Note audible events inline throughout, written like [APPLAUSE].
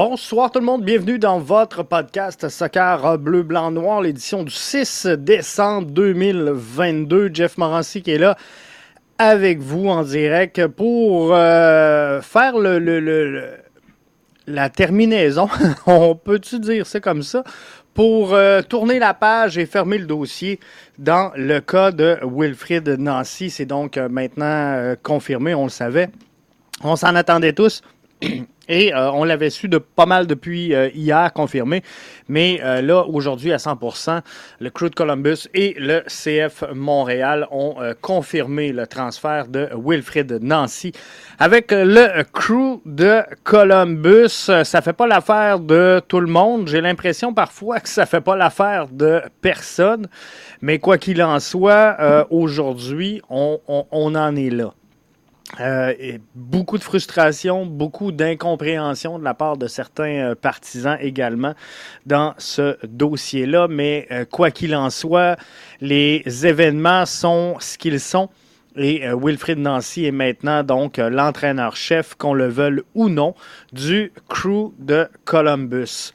Bonsoir tout le monde, bienvenue dans votre podcast Soccer Bleu, Blanc, Noir, l'édition du 6 décembre 2022. Jeff Morancy qui est là avec vous en direct pour euh, faire le, la terminaison, [LAUGHS] on peut-tu dire ça comme ça, pour euh, tourner la page et fermer le dossier dans le cas de Wilfrid Nancy. C'est donc euh, maintenant confirmé, on le savait. On s'en attendait tous. [CLEARS THROAT] Et euh, on l'avait su de pas mal depuis euh, hier, confirmé. Mais euh, là, aujourd'hui, à 100% le Crew de Columbus et le CF Montréal ont confirmé le transfert de Wilfrid Nancy. Avec le Crew de Columbus, ça fait pas l'affaire de tout le monde. J'ai l'impression parfois que ça fait pas l'affaire de personne. Mais quoi qu'il en soit, aujourd'hui, on, on en est là. Euh, beaucoup de frustration, beaucoup d'incompréhension de la part de certains euh, partisans également dans ce dossier-là. Mais euh, quoi qu'il en soit, les événements sont ce qu'ils sont. Et Wilfrid Nancy est maintenant donc l'entraîneur-chef, qu'on le veuille ou non, du crew de Columbus.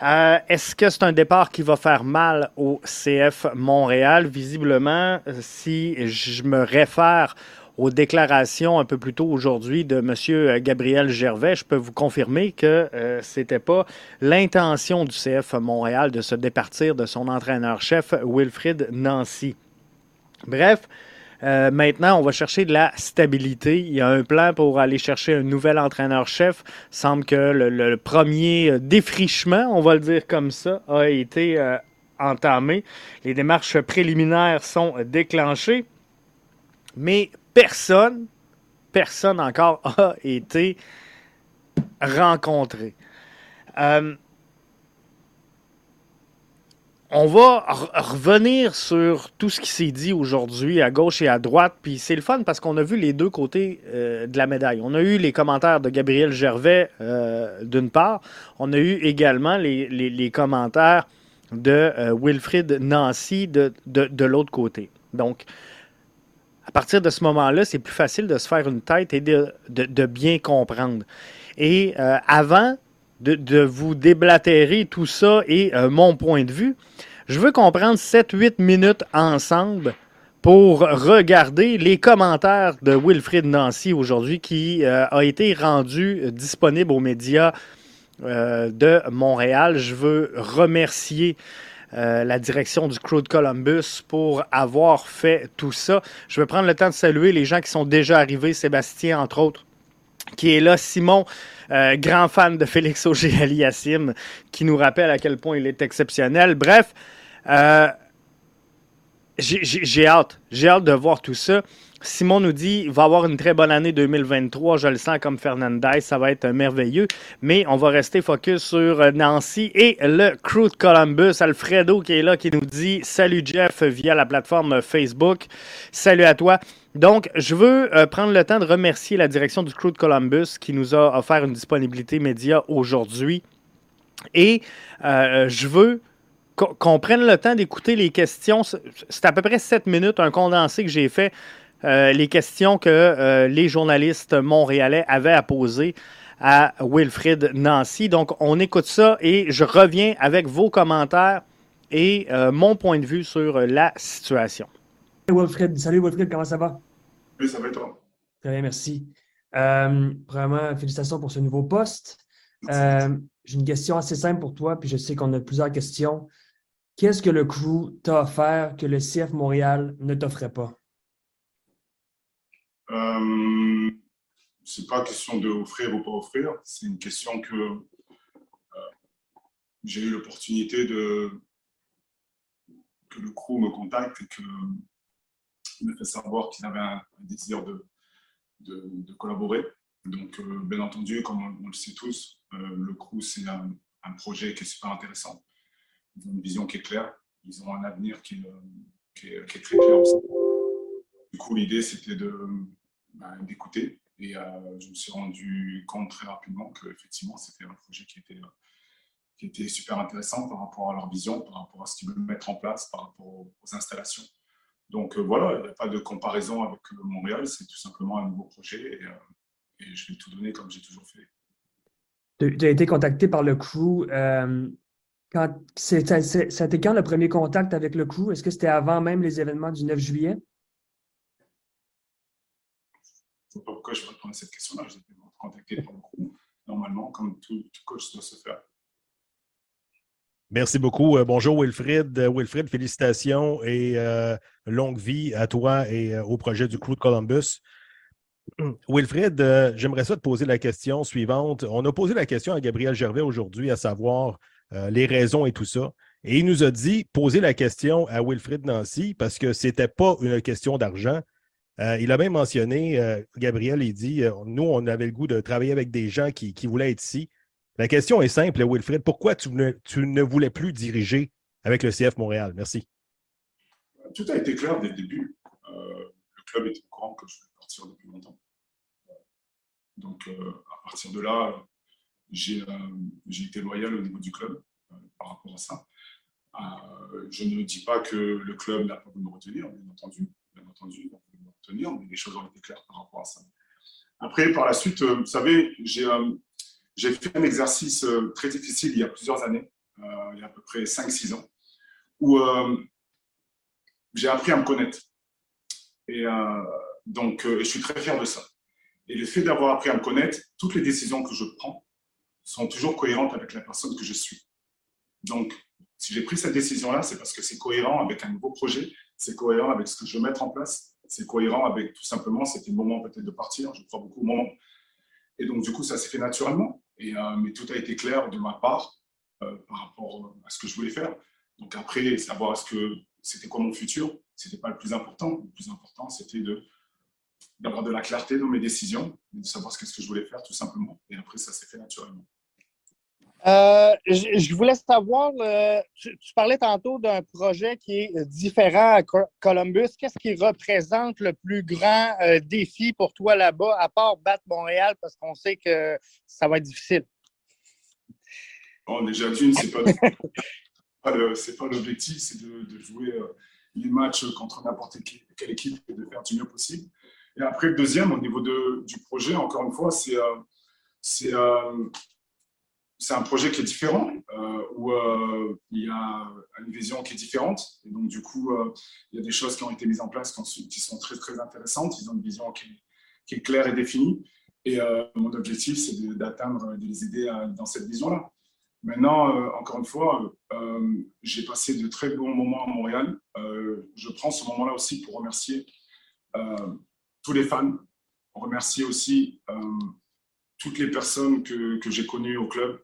Est-ce que c'est un départ qui va faire mal au CF Montréal? Visiblement, si je me réfère aux déclarations un peu plus tôt aujourd'hui de M. Euh, Gabriel Gervais, je peux vous confirmer que euh, ce n'était pas l'intention du CF Montréal de se départir de son entraîneur-chef Wilfrid Nancy. Bref, euh, maintenant, on va chercher de la stabilité. Il y a un plan pour aller chercher un nouvel entraîneur-chef. Semble que le, premier défrichement, on va le dire comme ça, a été entamé. Les démarches préliminaires sont déclenchées. Mais personne, personne encore [LAUGHS] a été rencontré. Euh, on va revenir sur tout ce qui s'est dit aujourd'hui à gauche et à droite. Puis c'est le fun parce qu'on a vu les deux côtés euh, de la médaille. On a eu les commentaires de Gabriel Gervais euh, d'une part. On a eu également les, commentaires de Wilfrid Nancy de, de l'autre côté. Donc, à partir de ce moment-là, c'est plus facile de se faire une tête et de, bien comprendre. Et euh, avant de, vous déblatérer tout ça et euh, mon point de vue, je veux qu'on prenne 7-8 minutes ensemble pour regarder les commentaires de Wilfrid Nancy aujourd'hui qui euh, a été rendu disponible aux médias de Montréal. Je veux remercier euh, la direction du Crew de Columbus pour avoir fait tout ça. Je vais prendre le temps de saluer les gens qui sont déjà arrivés, Sébastien entre autres, qui est là, Simon, euh, grand fan de Félix Auger-Aliassime, qui nous rappelle à quel point il est exceptionnel. Bref, euh, j'ai hâte, j'ai hâte de voir tout ça. Simon nous dit va avoir une très bonne année 2023. Je le sens comme Fernandez. Ça va être merveilleux. Mais on va rester focus sur euh, Nancy et le crew de Columbus. Alfredo qui est là, qui nous dit Salut Jeff via la plateforme Facebook. Salut à toi. Donc, je veux euh, prendre le temps de remercier la direction du crew de Columbus qui nous a offert une disponibilité média aujourd'hui. Et euh, je veux qu'on prenne le temps d'écouter les questions. C'est à peu près 7 minutes, un condensé que j'ai fait euh, les questions que euh, les journalistes montréalais avaient à poser à Wilfrid Nancy. Donc, on écoute ça et je reviens avec vos commentaires et euh, mon point de vue sur la situation. Wilfrid, salut Wilfrid, comment ça va? Oui, ça va toi? Très bien, merci. vraiment, félicitations pour ce nouveau poste. J'ai une question assez simple pour toi, puis je sais qu'on a plusieurs questions. Qu'est-ce que le crew t'a offert que le CF Montréal ne t'offrait pas? Euh, c'est pas question de offrir ou pas offrir, c'est une question que euh, j'ai eu l'opportunité de que le crew me contacte et que me fait savoir qu'il avait un, désir de, de, collaborer. Donc, euh, bien entendu, comme on, le sait tous, euh, le crew, c'est un, projet qui est super intéressant. Ils ont une vision qui est claire, ils ont un avenir qui, qui, est, qui est, très clair aussi. Du coup, l'idée, c'était de, bah, d'écouter. Et euh, je me suis rendu compte très rapidement qu'effectivement, c'était un projet qui était, qui était super intéressant par rapport à leur vision, par rapport à ce qu'ils veulent mettre en place, par rapport aux, installations. Donc euh, voilà, il n'y a pas de comparaison avec euh, Montréal, c'est tout simplement un nouveau projet et, et je vais tout donner comme j'ai toujours fait. tu as été contacté par le crew. c'était quand le premier contact avec le crew? Est-ce que c'était avant même les événements du 9 juillet? Pas pourquoi je réponds à cette question-là. J'ai été contacté par le crew, normalement, comme tout, coach doit se faire. Merci beaucoup. bonjour Wilfrid. Wilfrid, félicitations et longue vie à toi et au projet du Crew de Columbus. [CLEARS THROAT] Wilfred, euh, j'aimerais ça te poser la question suivante. On a posé la question à Gabriel Gervais aujourd'hui, à savoir euh, les raisons et tout ça. Et il nous a dit poser la question à Wilfrid Nancy parce que ce n'était pas une question d'argent. Euh, il a même mentionné, Gabriel, il dit Nous, on avait le goût de travailler avec des gens qui, voulaient être ici. La question est simple, Wilfred. Pourquoi tu ne, voulais plus diriger avec le CF Montréal? Merci. Tout a été clair dès le début. le club était au courant que je depuis longtemps. Donc, euh, à partir de là, j'ai euh, été loyal au niveau du club euh, par rapport à ça. je ne dis pas que le club n'a pas voulu me retenir, bien entendu. Bien entendu, mais les choses ont été claires par rapport à ça. Après, par la suite, vous savez, j'ai fait un exercice très difficile il y a plusieurs années, il y a à peu près 5-6 ans, où j'ai appris à me connaître. Et donc, euh, je suis très fier de ça. Et le fait d'avoir appris à me connaître, toutes les décisions que je prends sont toujours cohérentes avec la personne que je suis. Donc, si j'ai pris cette décision-là, c'est parce que c'est cohérent avec un nouveau projet, c'est cohérent avec ce que je veux mettre en place, c'est cohérent avec tout simplement, c'était le moment peut-être de partir, je crois beaucoup au moment. Et donc, du coup, ça s'est fait naturellement. Et, euh, mais tout a été clair de ma part euh, par rapport à ce que je voulais faire. Donc après, savoir ce que c'était quoi mon futur, c'était pas le plus important. Le plus important, c'était de d'avoir de la clarté dans mes décisions, de savoir ce que je voulais faire tout simplement. Et après, ça s'est fait naturellement. Euh, je, voulais savoir, euh, tu, parlais tantôt d'un projet qui est différent à Columbus. Qu'est-ce qui représente le plus grand euh, défi pour toi là-bas, à part battre Montréal, parce qu'on sait que ça va être difficile? Bon, déjà, d'une, ce n'est pas, l'objectif, c'est de, jouer les matchs contre n'importe quelle équipe et de faire du mieux possible. Et après, le deuxième, au niveau de, du projet, encore une fois, c'est c'est euh, un projet qui est différent, euh, où il y a une vision qui est différente. Et donc, du coup, il y a des choses qui ont été mises en place qui, sont très, très intéressantes. Ils ont une vision qui, est claire et définie. Et mon objectif, c'est d'atteindre, de, les aider dans cette vision-là. Maintenant, encore une fois, j'ai passé de très bons moments à Montréal. je prends ce moment-là aussi pour remercier tous les fans. On remercie aussi euh, toutes les personnes que j'ai connues au club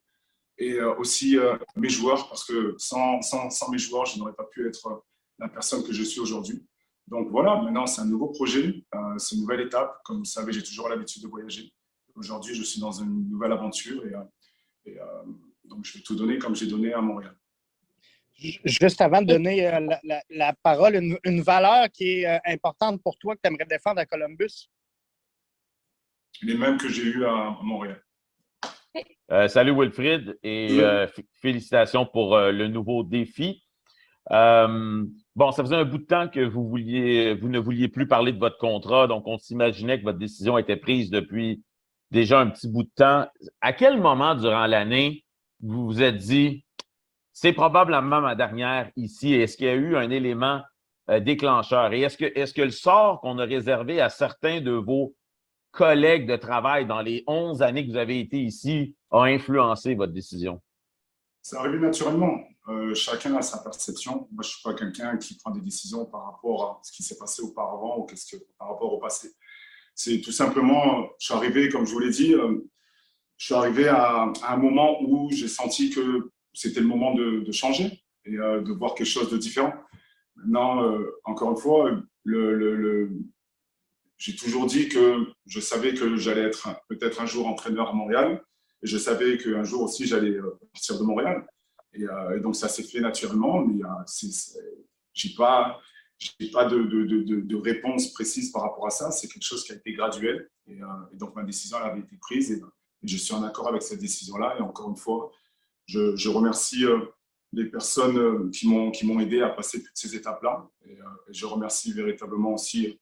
et euh, aussi euh, mes joueurs, parce que sans, sans, sans mes joueurs, je n'aurais pas pu être la personne que je suis aujourd'hui. Donc voilà, maintenant c'est un nouveau projet, c'est une nouvelle étape. Comme vous savez, j'ai toujours l'habitude de voyager. Aujourd'hui, je suis dans une nouvelle aventure et, donc je vais tout donner comme j'ai donné à Montréal. Juste avant de donner euh, la, parole, une, valeur qui est euh, importante pour toi que tu aimerais défendre à Columbus? Les mêmes que j'ai eues à Montréal. Euh, salut Wilfrid et félicitations pour le nouveau défi. bon, ça faisait un bout de temps que vous, vouliez, vous ne vouliez plus parler de votre contrat, donc on s'imaginait que votre décision était prise depuis déjà un petit bout de temps. À quel moment durant l'année vous vous êtes dit c'est probablement ma dernière ici. Est-ce qu'il y a eu un élément euh, déclencheur? Et est-ce que, est que le sort qu'on a réservé à certains de vos collègues de travail dans les 11 années que vous avez été ici a influencé votre décision? Ça arrive naturellement. Euh, chacun a sa perception. Moi, je ne suis pas quelqu'un qui prend des décisions par rapport à ce qui s'est passé auparavant ou qu'est-ce que, par rapport au passé. C'est tout simplement, je suis arrivé, comme je vous l'ai dit, euh, je suis arrivé à, un moment où j'ai senti que c'était le moment de, changer et euh, de voir quelque chose de différent. Maintenant, encore une fois, le, j'ai toujours dit que je savais que j'allais être peut-être un jour entraîneur à Montréal et je savais qu'un jour aussi j'allais euh, partir de Montréal. Et, donc ça s'est fait naturellement, mais j'ai pas, j'ai pas de, réponse précise par rapport à ça. C'est quelque chose qui a été graduel et, donc ma décision avait été prise et, je suis en accord avec cette décision-là. Et encore une fois, je, remercie euh, les personnes euh, qui m'ont aidé à passer toutes ces étapes-là. Et, euh, je remercie véritablement aussi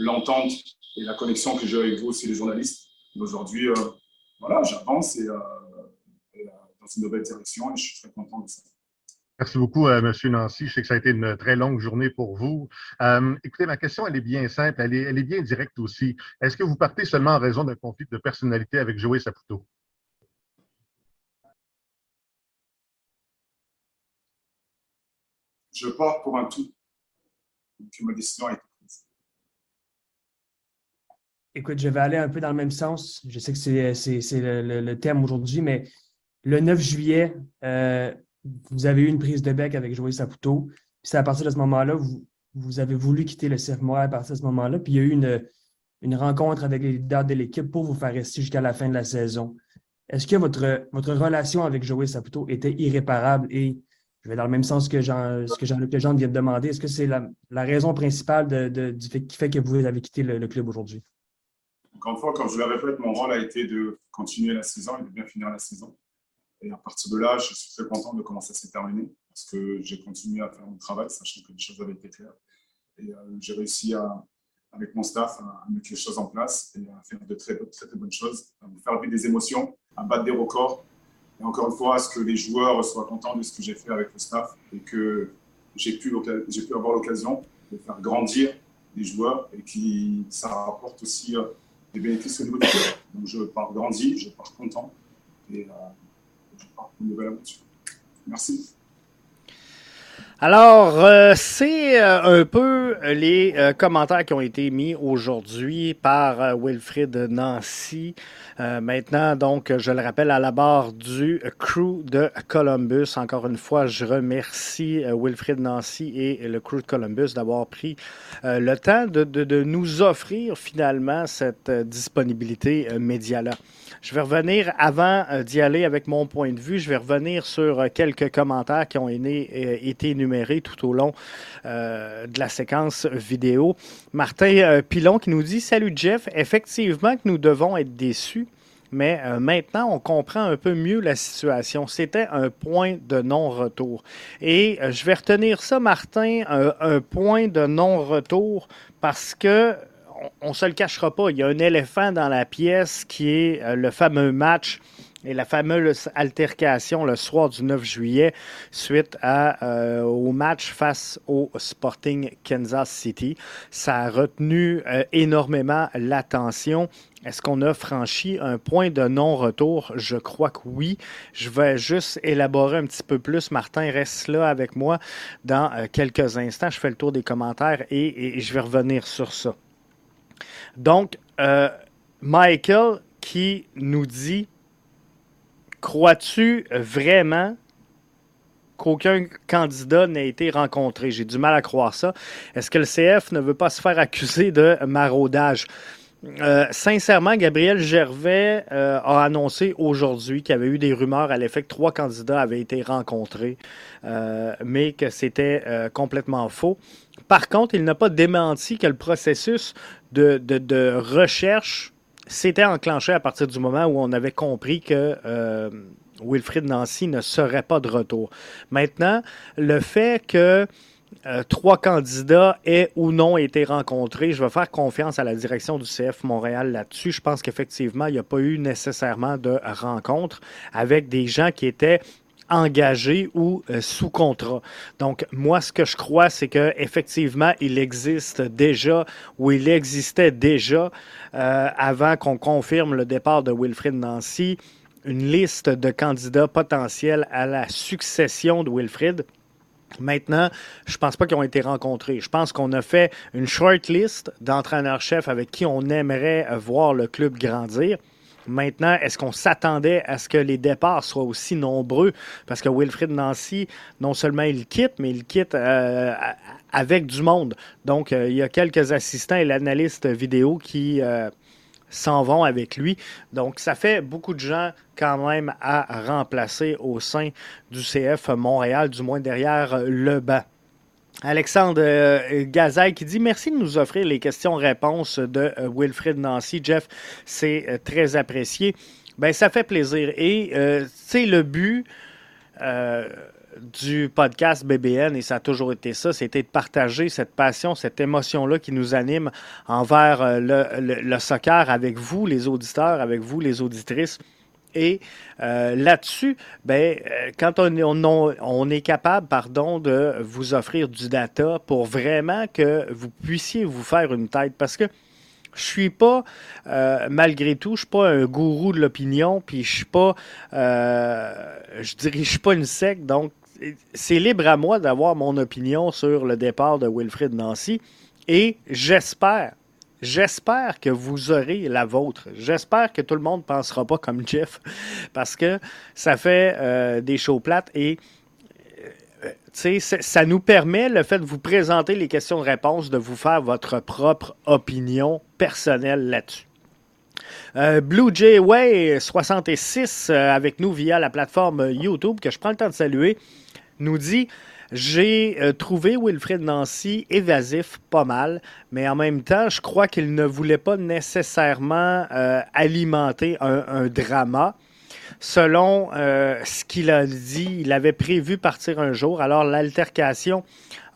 l'entente et la connexion que j'ai avec vous aussi, les journalistes. Aujourd'hui, voilà, j'avance et dans une nouvelle direction et je suis très content de ça. Merci beaucoup, euh, M. Nancy. Je sais que ça a été une très longue journée pour vous. Euh, écoutez, ma question, elle est bien simple, elle est, elle est bien directe aussi. Est-ce que vous partez seulement en raison d'un conflit de personnalité avec Joey Saputo? Je pars pour un tout. Donc, ma décision a été. Écoute, je vais aller un peu dans le même sens. Je sais que c'est le, thème aujourd'hui, mais le 9 juillet, euh, vous avez eu une prise de bec avec Joël Saputo. C'est à partir de ce moment-là, vous, vous avez voulu quitter le cirque à partir de ce moment-là. Puis il y a eu une, rencontre avec les leaders de l'équipe pour vous faire rester jusqu'à la fin de la saison. Est-ce que votre, relation avec Joël Saputo était irréparable? Et je vais dans le même sens que Jean, ce que Jean-Luc Legendre vient de demander. Est-ce que c'est la, raison principale qui fait que vous avez quitté le, club aujourd'hui? Encore une fois, comme je le répète, mon rôle a été de continuer la saison et de bien finir la saison. Et à partir de là, je suis très content de comment ça s'est terminé parce que j'ai continué à faire mon travail, sachant que les choses avaient été claires. Et euh, j'ai réussi à, avec mon staff à, mettre les choses en place et à faire de très, très, très bonnes choses, à faire vivre des émotions, à battre des records. Et encore une fois, à ce que les joueurs soient contents de ce que j'ai fait avec le staff et que j'ai pu, pu avoir l'occasion de faire grandir les joueurs et que ça rapporte aussi euh, des bénéfices au niveau du club. Donc je pars grandi, je pars content. Et, euh, Merci. Alors, euh, c'est euh, un peu les euh, commentaires qui ont été mis aujourd'hui par Wilfrid Nancy. maintenant, donc, je le rappelle, à la barre du crew de Columbus. Encore une fois, je remercie Wilfrid Nancy et le crew de Columbus d'avoir pris le temps de, de, nous offrir finalement cette disponibilité média-là. Je vais revenir, avant euh, d'y aller avec mon point de vue, je vais revenir sur euh, quelques commentaires qui ont euh, été énumérés tout au long de la séquence vidéo. Martin Pilon qui nous dit Salut Jeff, effectivement que nous devons être déçus mais maintenant, on comprend un peu mieux la situation. C'était un point de non-retour. Et je vais retenir ça, Martin, un point de non-retour, parce que on ne se le cachera pas, il y a un éléphant dans la pièce qui est euh, le fameux match et la fameuse altercation le soir du 9 juillet suite euh, au match face au Sporting Kansas City. Ça a retenu euh, énormément l'attention. Est-ce qu'on a franchi un point de non-retour? Je crois que oui. Je vais juste élaborer un petit peu plus. Martin, reste là avec moi dans quelques instants. Je fais le tour des commentaires et je vais revenir sur ça. Donc, euh, Michael qui nous dit Crois-tu vraiment qu'aucun candidat n'a été rencontré? J'ai du mal à croire ça. Est-ce que le CF ne veut pas se faire accuser de maraudage? Euh, sincèrement, Gabriel Gervais euh, a annoncé aujourd'hui qu'il y avait eu des rumeurs à l'effet que trois candidats avaient été rencontrés, mais que c'était complètement faux. Par contre, il n'a pas démenti que le processus de, recherche s'était enclenché à partir du moment où on avait compris que euh, Wilfrid Nancy ne serait pas de retour. Maintenant, le fait que euh, trois candidats aient ou non été rencontrés. Je vais faire confiance à la direction du CF Montréal là-dessus. Je pense qu'effectivement, il n'y a pas eu nécessairement de rencontre avec des gens qui étaient engagé ou euh, sous contrat. Donc, moi, ce que je crois, c'est qu'effectivement, il existe déjà ou il existait déjà, euh, avant qu'on confirme le départ de Wilfrid Nancy, une liste de candidats potentiels à la succession de Wilfrid. Maintenant, je pense pas qu'ils ont été rencontrés. Je pense qu'on a fait une short list d'entraîneurs-chefs avec qui on aimerait voir le club grandir. Maintenant, est-ce qu'on s'attendait à ce que les départs soient aussi nombreux? Parce que Wilfrid Nancy, non seulement il quitte, mais il quitte euh, avec du monde. Donc, euh, il y a quelques assistants et l'analyste vidéo qui euh, s'en vont avec lui. Donc, ça fait beaucoup de gens quand même à remplacer au sein du CF Montréal, du moins derrière le banc. Alexandre euh, Gazaille qui dit Merci de nous offrir les questions-réponses de euh, Wilfred Nancy. Jeff, c'est euh, très apprécié. Ben, ça fait plaisir. Et, sais, le but du podcast BBN, et ça a toujours été ça, c'était de partager cette passion, cette émotion-là qui nous anime envers le, le, soccer avec vous, les auditeurs, avec vous, les auditrices. Et euh, là-dessus, ben, euh, quand on, est capable pardon, de vous offrir du data pour vraiment que vous puissiez vous faire une tête, parce que je suis pas, euh, malgré tout, je suis pas un gourou de l'opinion, puis je suis pas, je dirige pas une secte, donc c'est libre à moi d'avoir mon opinion sur le départ de Wilfrid Nancy, et j'espère J'espère que vous aurez la vôtre. J'espère que tout le monde ne pensera pas comme Jeff [LAUGHS] parce que ça fait euh, des shows plates et euh, ça nous permet, le fait de vous présenter les questions-réponses, de vous faire votre propre opinion personnelle là-dessus. Euh, Blue Jay Way 66 avec nous via la plateforme YouTube que je prends le temps de saluer nous dit j'ai euh, trouvé Wilfred Nancy évasif pas mal, mais en même temps, je crois qu'il ne voulait pas nécessairement euh, alimenter un, drama. Selon euh, ce qu'il a dit, il avait prévu partir un jour. Alors l'altercation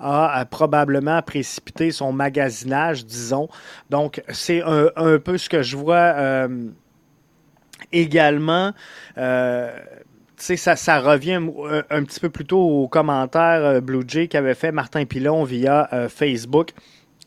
a, probablement précipité son magasinage, disons. Donc c'est un, un, peu ce que je vois également ça, ça revient euh, un, petit peu plus tôt au commentaire euh, Blue Jay qu'avait fait Martin Pilon via euh, Facebook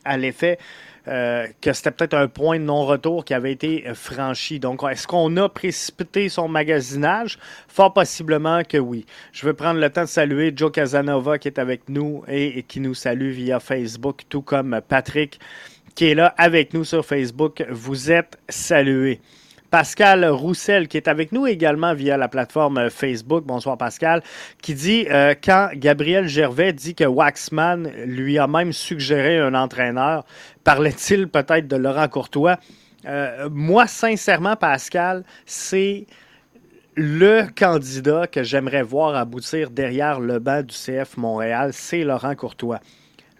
à l'effet que c'était peut-être un point de non-retour qui avait été franchi. Donc, est-ce qu'on a précipité son magasinage? Fort possiblement que oui. Je veux prendre le temps de saluer Joe Casanova qui est avec nous et qui nous salue via Facebook, tout comme Patrick qui est là avec nous sur Facebook. Vous êtes salués. Pascal Roussel, qui est avec nous également via la plateforme Facebook. Bonsoir Pascal, qui dit euh, quand Gabriel Gervais dit que Waxman lui a même suggéré un entraîneur, parlait-il peut-être de Laurent Courtois? Euh, moi, sincèrement, Pascal, c'est le candidat que j'aimerais voir aboutir derrière le banc du CF Montréal, c'est Laurent Courtois.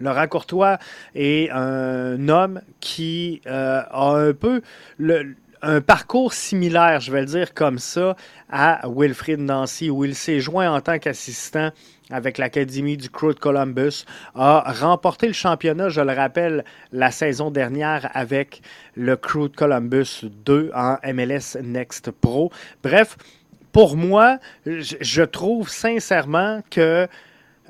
Laurent Courtois est un homme qui euh, a un peu le, un parcours similaire, je vais le dire comme ça, à Wilfrid Nancy, où il s'est joint en tant qu'assistant avec l'Académie du Crew de Columbus, a remporté le championnat, je le rappelle, la saison dernière avec le Crew de Columbus 2 en MLS Next Pro. Bref, pour moi, je trouve sincèrement que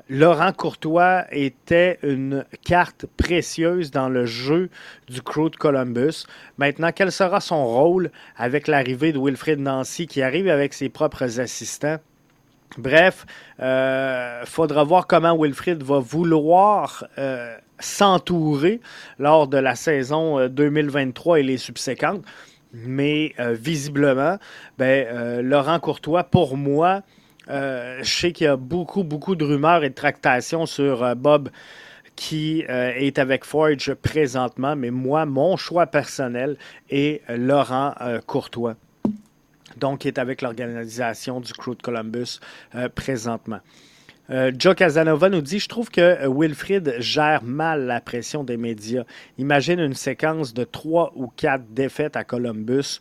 Laurent Courtois était une carte précieuse dans le jeu du Crew de Columbus. Maintenant, quel sera son rôle avec l'arrivée de Wilfred Nancy qui arrive avec ses propres assistants? Bref, euh, faudra voir comment Wilfrid va vouloir euh, s'entourer lors de la saison 2023 euh, et les subséquentes. Mais visiblement, ben, Laurent Courtois, pour moi, euh, je sais qu'il y a beaucoup, beaucoup de rumeurs et de tractations sur euh, Bob qui euh, est avec Forge présentement, mais moi, mon choix personnel est Laurent Courtois, donc qui est avec l'organisation du Crew de Columbus présentement. Joe Casanova nous dit Je trouve que Wilfrid gère mal la pression des médias. Imagine une séquence de trois ou quatre défaites à Columbus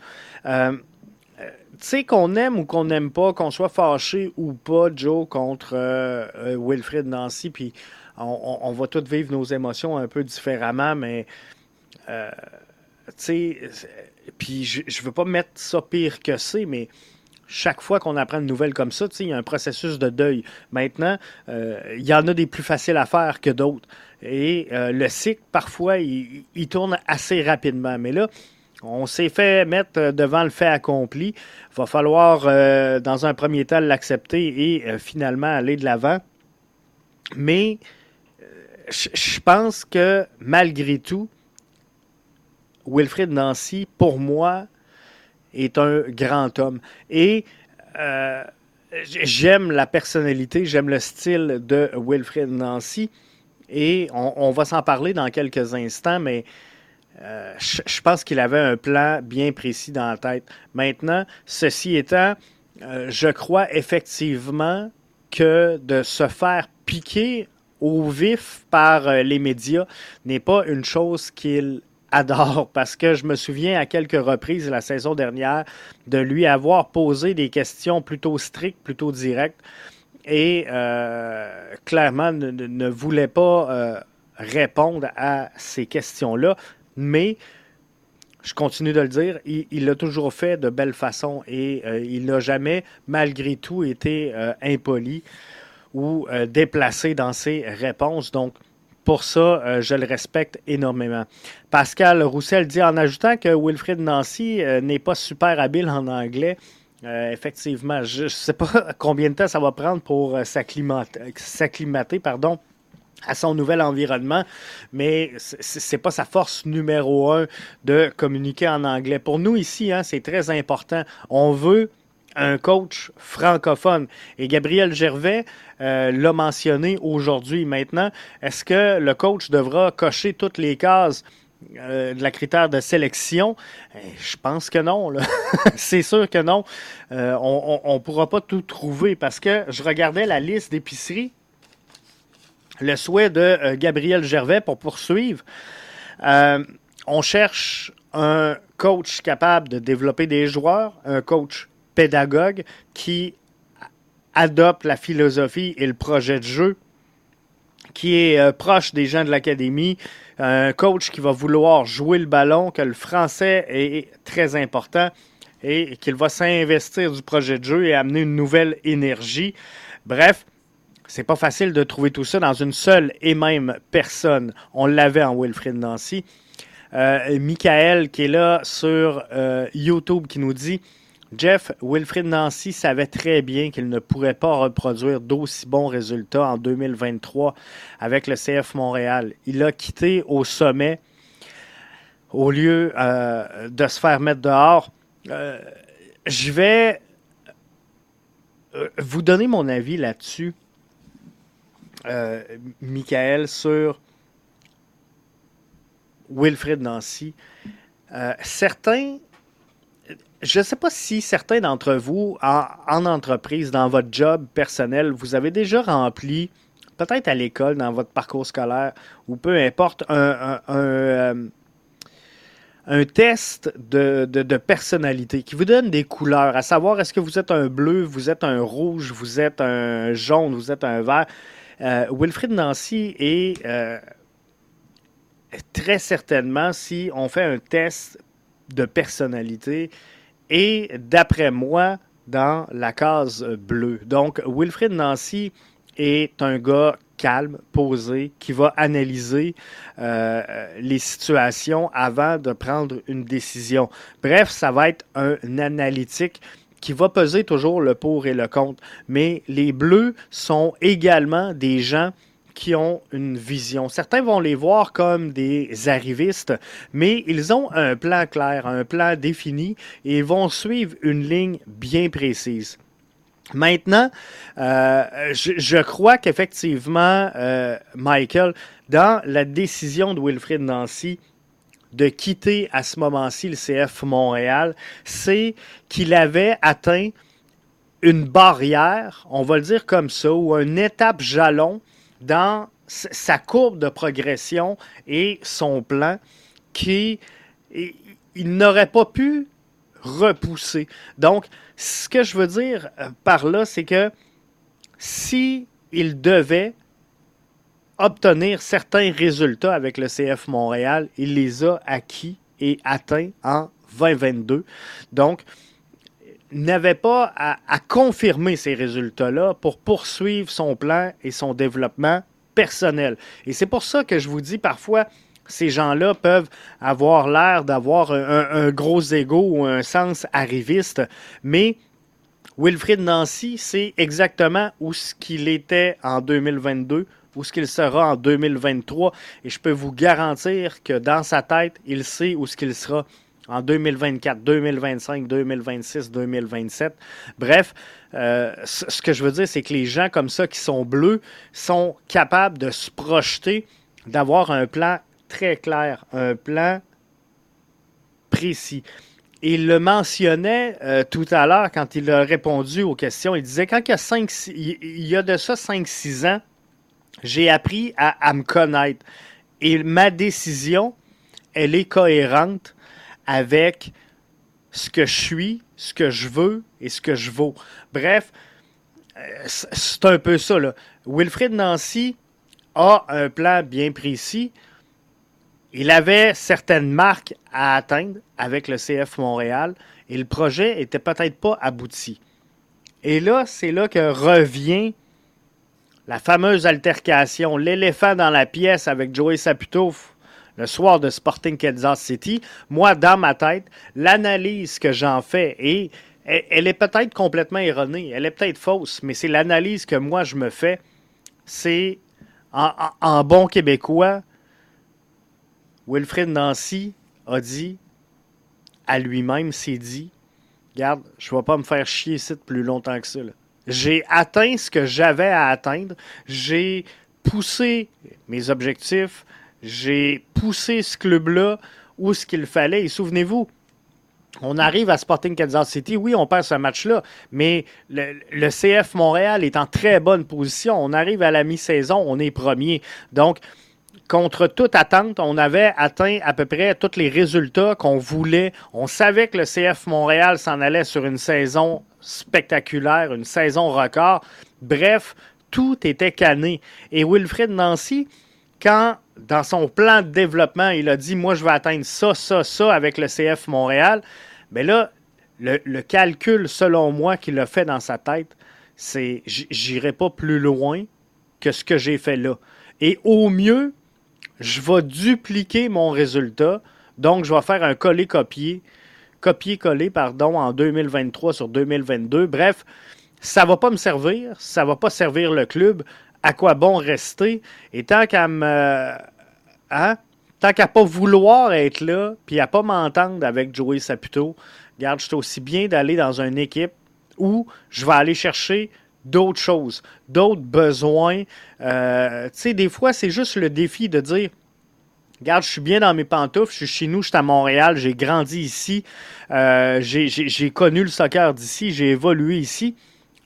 sais, qu'on aime ou qu'on n'aime pas, qu'on soit fâché ou pas, Joe, contre euh, euh, Wilfred Nancy, puis on, va tous vivre nos émotions un peu différemment, mais euh, tu sais, puis je, ne veux pas mettre ça pire que c'est, mais chaque fois qu'on apprend une nouvelle comme ça, il y a un processus de deuil. Maintenant, il y en a des plus faciles à faire que d'autres. Et le cycle, parfois, il, tourne assez rapidement. Mais là, on s'est fait mettre euh, devant le fait accompli. Il va falloir, euh, dans un premier temps, l'accepter et euh, finalement aller de l'avant. Mais je pense que malgré tout, Wilfrid Nancy, pour moi, est un grand homme. Et j'aime la personnalité, j'aime le style de Wilfrid Nancy. Et on va s'en parler dans quelques instants, mais euh, je, pense qu'il avait un plan bien précis dans la tête. Maintenant, ceci étant, euh, je crois effectivement que de se faire piquer au vif par euh, les médias n'est pas une chose qu'il adore. [LAUGHS] Parce que je me souviens à quelques reprises la saison dernière de lui avoir posé des questions plutôt strictes, plutôt directes. Et clairement ne, voulait pas répondre à ces questions-là mais je continue de le dire, il l'a toujours fait de belle façon et euh, il n'a jamais, malgré tout, été euh, impoli ou euh, déplacé dans ses réponses. Donc, pour ça, je le respecte énormément. Pascal Roussel dit en ajoutant que Wilfred Nancy n'est pas super habile en anglais. effectivement, je ne sais pas [LAUGHS] combien de temps ça va prendre pour s'acclimater, pardon, à son nouvel environnement, mais c'est pas sa force numéro un de communiquer en anglais. Pour nous ici, hein, c'est très important. On veut un coach francophone. Et Gabriel Gervais euh, l'a mentionné aujourd'hui. Maintenant, est-ce que le coach devra cocher toutes les cases euh, de la critère de sélection? Eh, je pense que non. [LAUGHS] c'est sûr que non. Euh, on ne pourra pas tout trouver parce que je regardais la liste d'épiceries le souhait de euh, Gabriel Gervais pour poursuivre. Euh, on cherche un coach capable de développer des joueurs, un coach pédagogue qui adopte la philosophie et le projet de jeu, qui est euh, proche des gens de l'académie, un coach qui va vouloir jouer le ballon, que le français est très important et qu'il va s'investir du projet de jeu et amener une nouvelle énergie. Bref, c'est pas facile de trouver tout ça dans une seule et même personne. On l'avait en Wilfrid Nancy. Euh, Michael qui est là sur euh, YouTube qui nous dit Jeff, Wilfrid Nancy savait très bien qu'il ne pourrait pas reproduire d'aussi bons résultats en 2023 avec le CF Montréal. Il a quitté au sommet au lieu euh, de se faire mettre dehors. je vais vous donner mon avis là-dessus euh, Michael sur Wilfred Nancy. Euh, certains, je ne sais pas si certains d'entre vous, en, entreprise, dans votre job personnel, vous avez déjà rempli, peut-être à l'école, dans votre parcours scolaire, ou peu importe, un, euh, test de, de, personnalité qui vous donne des couleurs, à savoir est-ce que vous êtes un bleu, vous êtes un rouge, vous êtes un jaune, vous êtes un vert? Euh, Wilfrid Nancy est euh, très certainement, si on fait un test de personnalité, et d'après moi, dans la case bleue. Donc, Wilfrid Nancy est un gars calme, posé, qui va analyser euh, les situations avant de prendre une décision. Bref, ça va être un analytique qui va peser toujours le pour et le contre. Mais les bleus sont également des gens qui ont une vision. Certains vont les voir comme des arrivistes, mais ils ont un plan clair, un plan défini et vont suivre une ligne bien précise. Maintenant, euh, je, crois qu'effectivement, euh, Michael, dans la décision de Wilfrid Nancy, de quitter à ce moment-ci le CF Montréal, c'est qu'il avait atteint une barrière, on va le dire comme ça, ou une étape jalon dans sa courbe de progression et son plan qui il n'aurait pas pu repousser. Donc, ce que je veux dire euh, par là, c'est que si il devait obtenir certains résultats avec le CF Montréal. Il les a acquis et atteints en 2022. Donc, n'avait pas à, confirmer ces résultats-là pour poursuivre son plan et son développement personnel. Et c'est pour ça que je vous dis parfois, ces gens-là peuvent avoir l'air d'avoir un, gros ego ou un sens arriviste, mais Wilfrid Nancy, c'est exactement où ce qu'il était en 2022, où ce qu'il sera en 2023. Et je peux vous garantir que dans sa tête, il sait où ce qu'il sera en 2024, 2025, 2026, 2027. Bref, euh, ce que je veux dire, c'est que les gens comme ça qui sont bleus sont capables de se projeter, d'avoir un plan très clair, un plan précis. Il le mentionnait euh, tout à l'heure quand il a répondu aux questions. Il disait quand il y a, 5, il y a de ça 5-6 ans, j'ai appris à, me connaître. Et ma décision, elle est cohérente avec ce que je suis, ce que je veux et ce que je vaux. Bref, euh, c'est un peu ça. Là. Wilfred Nancy a un plan bien précis. il avait certaines marques à atteindre avec le CF Montréal et le projet était peut-être pas abouti. Et là, c'est là que revient la fameuse altercation, l'éléphant dans la pièce avec Joey Saputo le soir de Sporting Kansas City. Moi, dans ma tête, l'analyse que j'en fais, et elle est peut-être complètement erronée, elle est peut-être fausse, mais c'est l'analyse que moi je me fais, c'est en, bon québécois, Wilfred Nancy a dit à lui-même, s'est dit, regarde, je ne vais pas me faire chier ici plus longtemps que ça. J'ai atteint ce que j'avais à atteindre. J'ai poussé mes objectifs. J'ai poussé ce club-là où ce qu'il fallait. Et souvenez-vous, on arrive à Sporting Kansas City. Oui, on perd ce match-là, mais le, le, CF Montréal est en très bonne position. On arrive à la mi-saison, on est premier. Donc, contre toute attente, on avait atteint à peu près tous les résultats qu'on voulait. On savait que le CF Montréal s'en allait sur une saison spectaculaire, une saison record. Bref, tout était canné. Et Wilfred Nancy, quand dans son plan de développement, il a dit Moi, je vais atteindre ça, ça, ça avec le CF Montréal, mais là, le, le calcul, selon moi, qu'il a fait dans sa tête, c'est j'irai pas plus loin que ce que j'ai fait là. Et au mieux, je vais dupliquer mon résultat. Donc, je vais faire un coller-copier, copier-coller, pardon, en 2023 sur 2022. Bref, ça ne va pas me servir, ça ne va pas servir le club. À quoi bon rester? Et tant qu'à me. Hein? Tant qu'à pas vouloir être là, puis à pas m'entendre avec Joey Saputo, regarde, je suis aussi bien d'aller dans une équipe où je vais aller chercher d'autres choses, d'autres besoins. Euh, tu sais, des fois, c'est juste le défi de dire Regarde, je suis bien dans mes pantoufles, je suis chez nous, je suis à Montréal, j'ai grandi ici, euh, j'ai connu le soccer d'ici, j'ai évolué ici.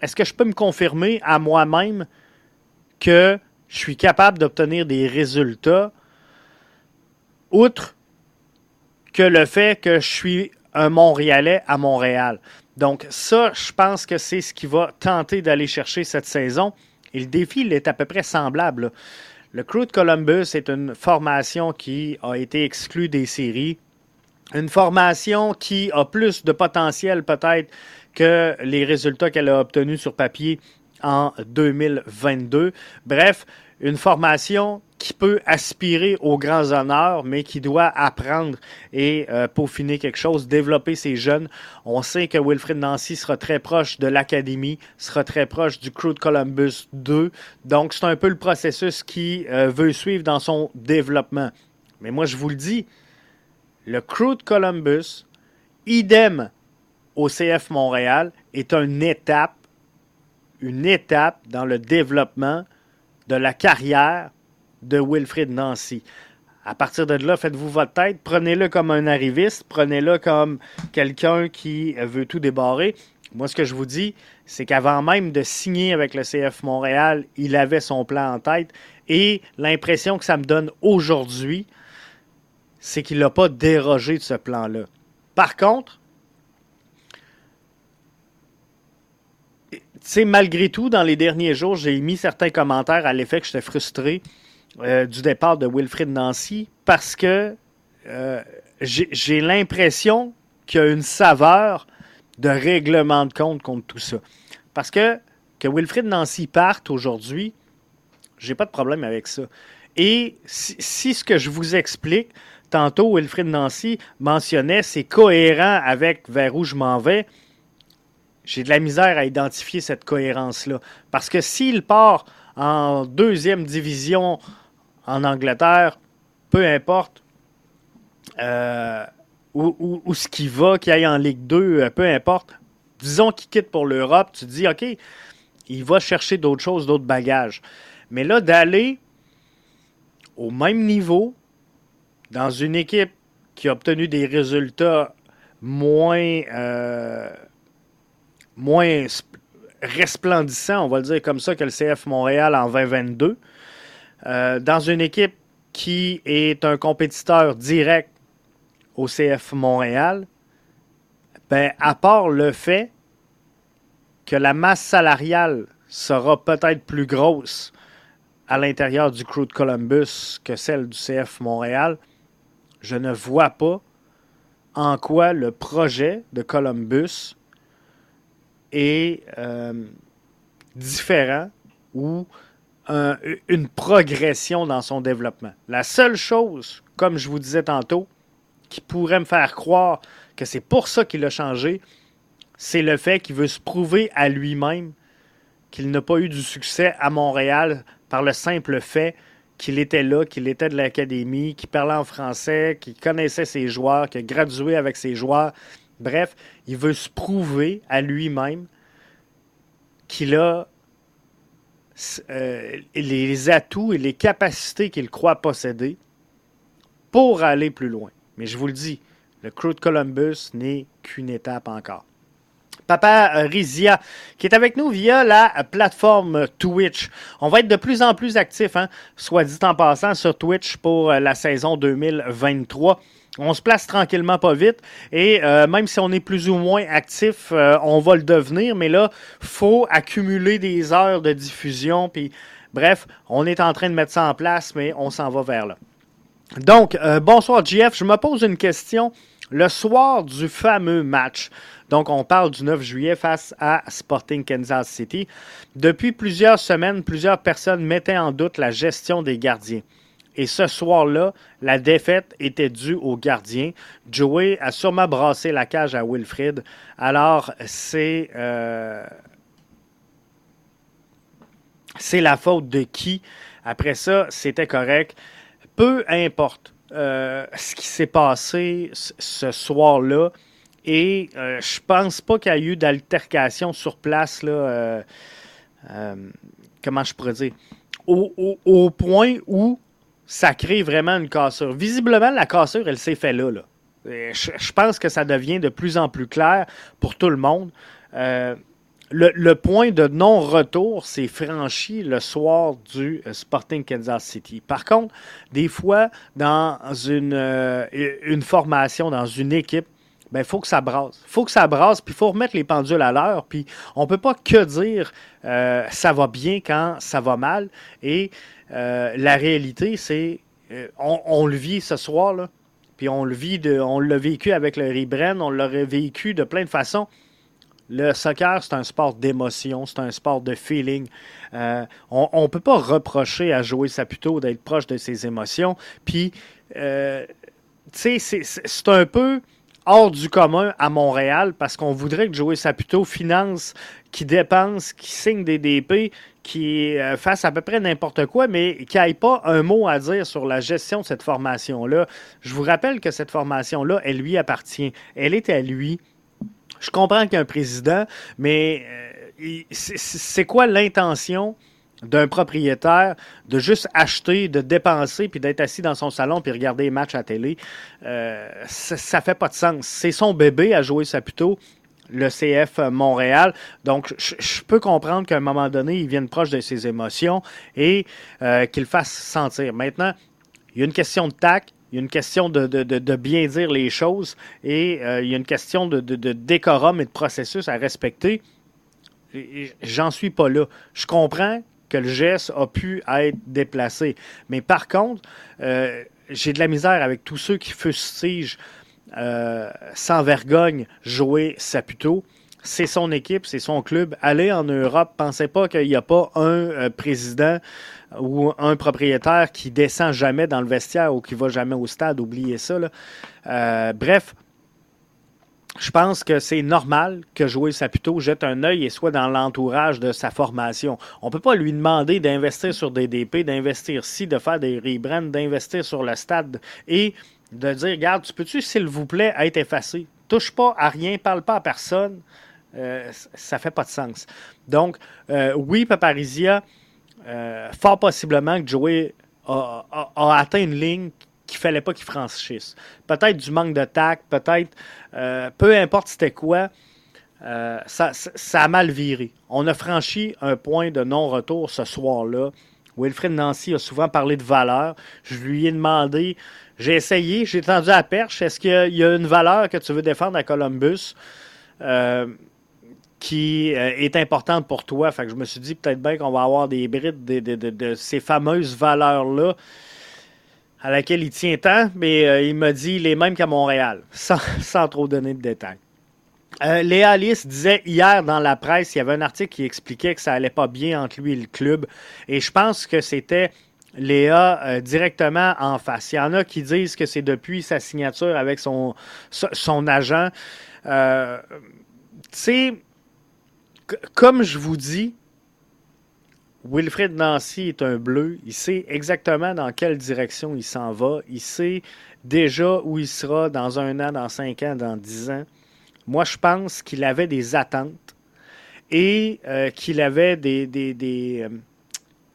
Est-ce que je peux me confirmer à moi-même que je suis capable d'obtenir des résultats outre que le fait que je suis un Montréalais à Montréal? Donc ça, je pense que c'est ce qui va tenter d'aller chercher cette saison. Et le défi, il est à peu près semblable. Le Crew de Columbus est une formation qui a été exclue des séries. Une formation qui a plus de potentiel peut-être que les résultats qu'elle a obtenus sur papier en 2022. Bref, une formation qui peut aspirer aux grands honneurs, mais qui doit apprendre et euh, peaufiner quelque chose, développer ses jeunes. On sait que Wilfred Nancy sera très proche de l'académie, sera très proche du Crew de Columbus 2. Donc, c'est un peu le processus qui euh, veut suivre dans son développement. Mais moi, je vous le dis, le Crew de Columbus, idem au CF Montréal, est une étape, une étape dans le développement de la carrière de Wilfrid Nancy. À partir de là, faites-vous votre tête, prenez-le comme un arriviste, prenez-le comme quelqu'un qui veut tout débarrer. Moi, ce que je vous dis, c'est qu'avant même de signer avec le CF Montréal, il avait son plan en tête. Et l'impression que ça me donne aujourd'hui, c'est qu'il n'a pas dérogé de ce plan-là. Par contre, sais, malgré tout, dans les derniers jours, j'ai mis certains commentaires à l'effet que j'étais frustré euh, du départ de Wilfrid Nancy parce que euh, j'ai l'impression qu'il y a une saveur de règlement de compte contre tout ça. Parce que que Wilfrid Nancy parte aujourd'hui, j'ai pas de problème avec ça. Et si, ce que je vous explique, tantôt Wilfrid Nancy mentionnait, c'est cohérent avec vers où je m'en vais, j'ai de la misère à identifier cette cohérence-là. Parce que s'il part en deuxième division en Angleterre, peu importe euh, où, ce qui va, qu'il aille en Ligue 2, euh, peu importe. Disons qu'il quitte pour l'Europe, tu te dis, OK, il va chercher d'autres choses, d'autres bagages. Mais là, d'aller au même niveau, dans une équipe qui a obtenu des résultats moins, euh, moins resplendissants, on va le dire comme ça, que le CF Montréal en 2022, euh, dans une équipe qui est un compétiteur direct au CF Montréal, ben, à part le fait que la masse salariale sera peut-être plus grosse à l'intérieur du Crew de Columbus que celle du CF Montréal, je ne vois pas en quoi le projet de Columbus euh, différent ou une progression dans son développement. La seule chose, comme je vous disais tantôt, qui pourrait me faire croire que c'est pour ça qu'il a changé, c'est le fait qu'il veut se prouver à lui-même qu'il n'a pas eu du succès à Montréal par le simple fait qu'il était là, qu'il était de l'académie, qu'il parlait en français, qu'il connaissait ses joueurs, qu'il a gradué avec ses joueurs. Bref, il veut se prouver à lui-même qu'il a euh, les atouts et les capacités qu'il croit posséder pour aller plus loin. Mais je vous le dis, le Crew de Columbus n'est qu'une étape encore. Papa Rizia, qui est avec nous via la plateforme Twitch. On va être de plus en plus actifs, hein, soit dit en passant, sur Twitch pour la saison 2023. On se place tranquillement pas vite et euh, même si on est plus ou moins actif, on va le devenir. Mais là, faut accumuler des heures de diffusion. Puis, bref, on est en train de mettre ça en place, mais on s'en va vers là. Donc, bonsoir JF. Je me pose une question. Le soir du fameux match donc, on parle du 9 juillet face à Sporting Kansas City. Depuis plusieurs semaines, plusieurs personnes mettaient en doute la gestion des gardiens. Et ce soir-là, la défaite était due aux gardiens. Joey a sûrement brassé la cage à Wilfrid. Alors, c'est. Euh, c'est la faute de qui? Après ça, c'était correct. Peu importe euh, ce qui s'est passé ce soir-là, et euh, je pense pas qu'il y a eu d'altercation sur place, là, euh, comment je pourrais dire, au, point où ça crée vraiment une cassure. Visiblement, la cassure, elle s'est faite là. là. Je, pense que ça devient de plus en plus clair pour tout le monde. le, point de non-retour s'est franchi le soir du Sporting Kansas City. Par contre, des fois, dans une, une formation, dans une équipe, ben, faut que ça brasse. Faut que ça brasse, puis il faut remettre les pendules à l'heure. Puis on peut pas que dire euh, ça va bien quand ça va mal. Et euh, la réalité, c'est euh, on, le vit ce soir, là, puis on le vit, de, on l'a vécu avec le Rebren, on l'aurait vécu de plein de façons. Le soccer, c'est un sport d'émotion, c'est un sport de feeling. on ne peut pas reprocher à jouer Saputo d'être proche de ses émotions. Puis, tu sais, c'est un peu hors du commun à Montréal parce qu'on voudrait que Joey Saputo finance, qui dépense, qui signe des DP, qui euh, fasse à peu près n'importe quoi, mais qui n'ait pas un mot à dire sur la gestion de cette formation-là. Je vous rappelle que cette formation-là, elle lui appartient. Elle est à lui. Je comprends qu'il y a un président, mais euh, c'est quoi l'intention d'un propriétaire de juste acheter, de dépenser, puis d'être assis dans son salon puis regarder les matchs à télé, euh, ça, ne fait pas de sens. C'est son bébé à jouer Saputo, le CF Montréal. Donc, je peux comprendre qu'à un moment donné, il vienne proche de ses émotions et euh, qu'il fasse sentir. Maintenant, il y a une question de tact, il y a une question de, bien dire les choses et euh, il y a une question de, décorum et de processus à respecter. J'en suis pas là. Je comprends que le geste a pu être déplacé. Mais par contre, euh, j'ai de la misère avec tous ceux qui fustigent euh, sans vergogne jouer Saputo. C'est son équipe, c'est son club. Allez en Europe, pensez pas qu'il n'y a pas un euh, président ou un propriétaire qui descend jamais dans le vestiaire ou qui va jamais au stade. Oubliez ça. bref, je pense que c'est normal que Joël Saputo jette un œil et soit dans l'entourage de sa formation. On ne peut pas lui demander d'investir sur des DP, d'investir ici, de faire des rebrands, d'investir sur le stade et de dire Regarde, tu peux-tu, s'il vous plaît, être effacé? Touche pas à rien, parle pas à personne. Euh, ça fait pas de sens. Donc, euh, oui, Paparizia, euh, fort possiblement que Joey a atteint une ligne qu'il fallait pas qu'il franchisse. Peut-être du manque de tact, peut-être, euh, peu importe c'était quoi, euh, ça, ça, a mal viré. On a franchi un point de non-retour ce soir-là. Wilfred Nancy a souvent parlé de valeur. Je lui ai demandé, j'ai essayé, j'ai tendu à la perche. Est-ce qu'il y, a une valeur que tu veux défendre à Columbus euh, qui est importante pour toi? Fait que je me suis dit peut-être bien qu'on va avoir des brides de ces fameuses valeurs-là à laquelle il tient tant, mais il m'a dit les mêmes qu'à Montréal, sans, [LAUGHS] sans trop donner de détails. Euh, Léa Alice disait hier dans la presse, il y avait un article qui expliquait que ça allait pas bien entre lui et le club. Et je pense que c'était Léa euh, directement en face. Il y en a qui disent que c'est depuis sa signature avec son, son agent. Euh, tu sais, comme je vous dis, Wilfred Nancy est un bleu. Il sait exactement dans quelle direction il s'en va. Il sait déjà où il sera dans un an, dans cinq ans, dans dix ans. Moi, je pense qu'il avait des attentes et euh, qu'il avait des, euh,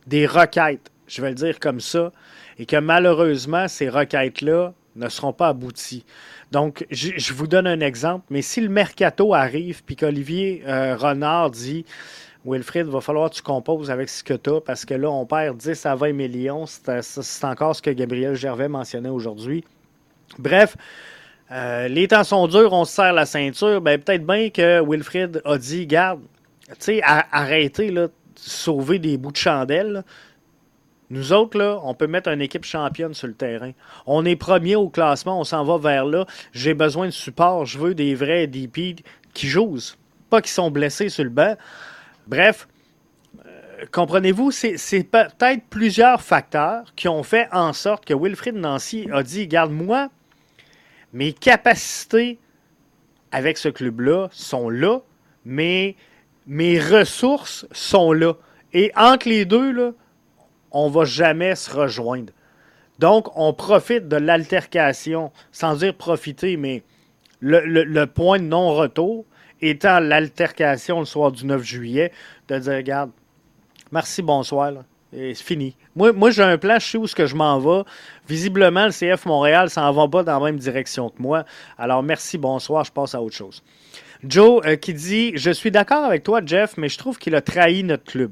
des, requêtes, je vais le dire comme ça, et que malheureusement, ces requêtes-là ne seront pas abouties. Donc, je, vous donne un exemple, mais si le mercato arrive puis qu'Olivier euh, Renard dit Wilfrid, il va falloir que tu composes avec ce que tu as parce que là, on perd 10 à 20 millions. C'est encore ce que Gabriel Gervais mentionnait aujourd'hui. Bref, euh, les temps sont durs, on se serre la ceinture. Ben, peut-être bien que Wilfred a dit Garde, tu sais, arrêtez là, de sauver des bouts de chandelle. Nous autres, là, on peut mettre une équipe championne sur le terrain. On est premier au classement, on s'en va vers là. J'ai besoin de support. Je veux des vrais DP qui jouent, pas qui sont blessés sur le banc. Bref, euh, comprenez-vous, c'est peut-être plusieurs facteurs qui ont fait en sorte que Wilfrid Nancy a dit Garde-moi, mes capacités avec ce club-là sont là, mais mes ressources sont là. Et entre les deux, on ne va jamais se rejoindre. Donc, on profite de l'altercation, sans dire profiter, mais le, point de non-retour étant l'altercation le soir du 9 juillet, de dire, regarde, merci, bonsoir. Et c'est fini. Moi, moi j'ai un plan, je sais où ce que je m'en vais. Visiblement, le CF Montréal s'en va pas dans la même direction que moi. Alors, merci, bonsoir, je passe à autre chose. Joe euh, qui dit Je suis d'accord avec toi, Jeff, mais je trouve qu'il a trahi notre club.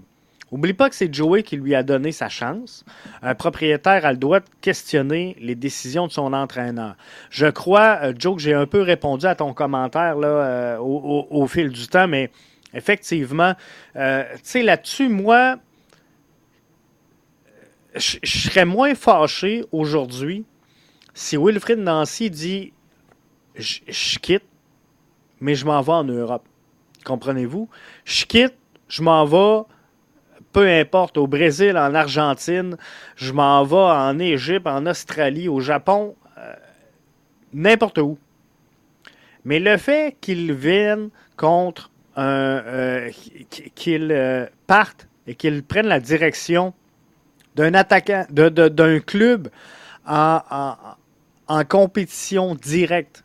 Oublie pas que c'est Joey qui lui a donné sa chance. Un propriétaire a le droit de questionner les décisions de son entraîneur. Je crois, euh, Joe, que j'ai un peu répondu à ton commentaire euh, au, fil du temps, mais effectivement, tu sais, là-dessus, moi, je, serais moins fâché aujourd'hui si Wilfrid Nancy dit je quitte, mais je m'en vais en Europe. Comprenez-vous? Je quitte, je m'en vais, peu importe, au Brésil, en Argentine, je m'en vais en Égypte, en Australie, au Japon, euh, n'importe où. Mais le fait qu'il vienne contre un. Euh, qu'il euh, parte et qu'il prenne la direction d'un attaquant, d'un club en, compétition directe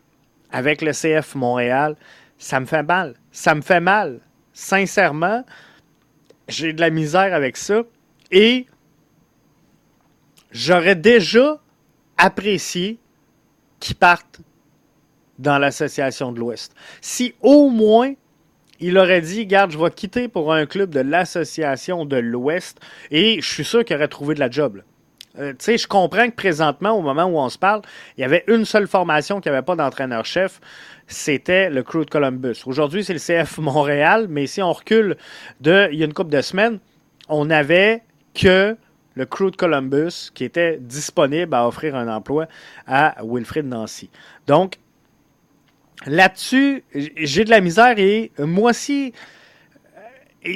avec le CF Montréal, ça me fait mal. Ça me fait mal. Sincèrement, j'ai de la misère avec ça. Et j'aurais déjà apprécié qu'ils partent dans l'association de l'Ouest. Si au moins il aurait dit Garde, je vais quitter pour un club de l'association de l'Ouest et je suis sûr qu'il aurait trouvé de la job. Euh, tu sais, je comprends que présentement, au moment où on se parle, il y avait une seule formation qui n'avait pas d'entraîneur-chef, c'était le Crew de Columbus. Aujourd'hui, c'est le CF [LAUGHS] Montréal, mais si on recule de il y a une couple de semaines, on n'avait que le Crew de Columbus qui était disponible à offrir un emploi à Wilfrid Nancy. Donc, là-dessus, j'ai de la misère et moi aussi, euh,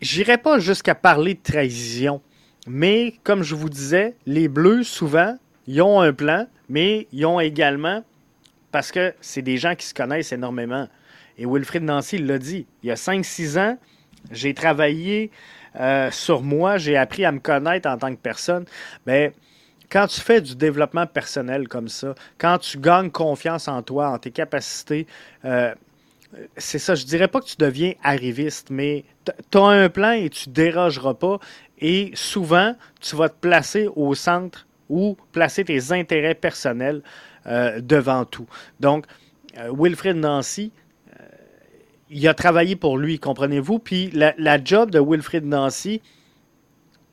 j'irai pas jusqu'à parler de trahison. Mais comme je vous disais, les Bleus, souvent, ils ont un plan, mais ils ont également, parce que c'est des gens qui se connaissent énormément. Et Wilfried Nancy l'a dit, il y a 5-6 ans, j'ai travaillé euh, sur moi, j'ai appris à me connaître en tant que personne. Mais quand tu fais du développement personnel comme ça, quand tu gagnes confiance en toi, en tes capacités, euh, c'est ça, je dirais pas que tu deviens arriviste, mais tu as un plan et tu dérogeras pas. Et souvent, tu vas te placer au centre ou placer tes intérêts personnels euh, devant tout. Donc, euh, Wilfred Nancy, il a travaillé pour lui, comprenez-vous? Puis la, job de Wilfred Nancy,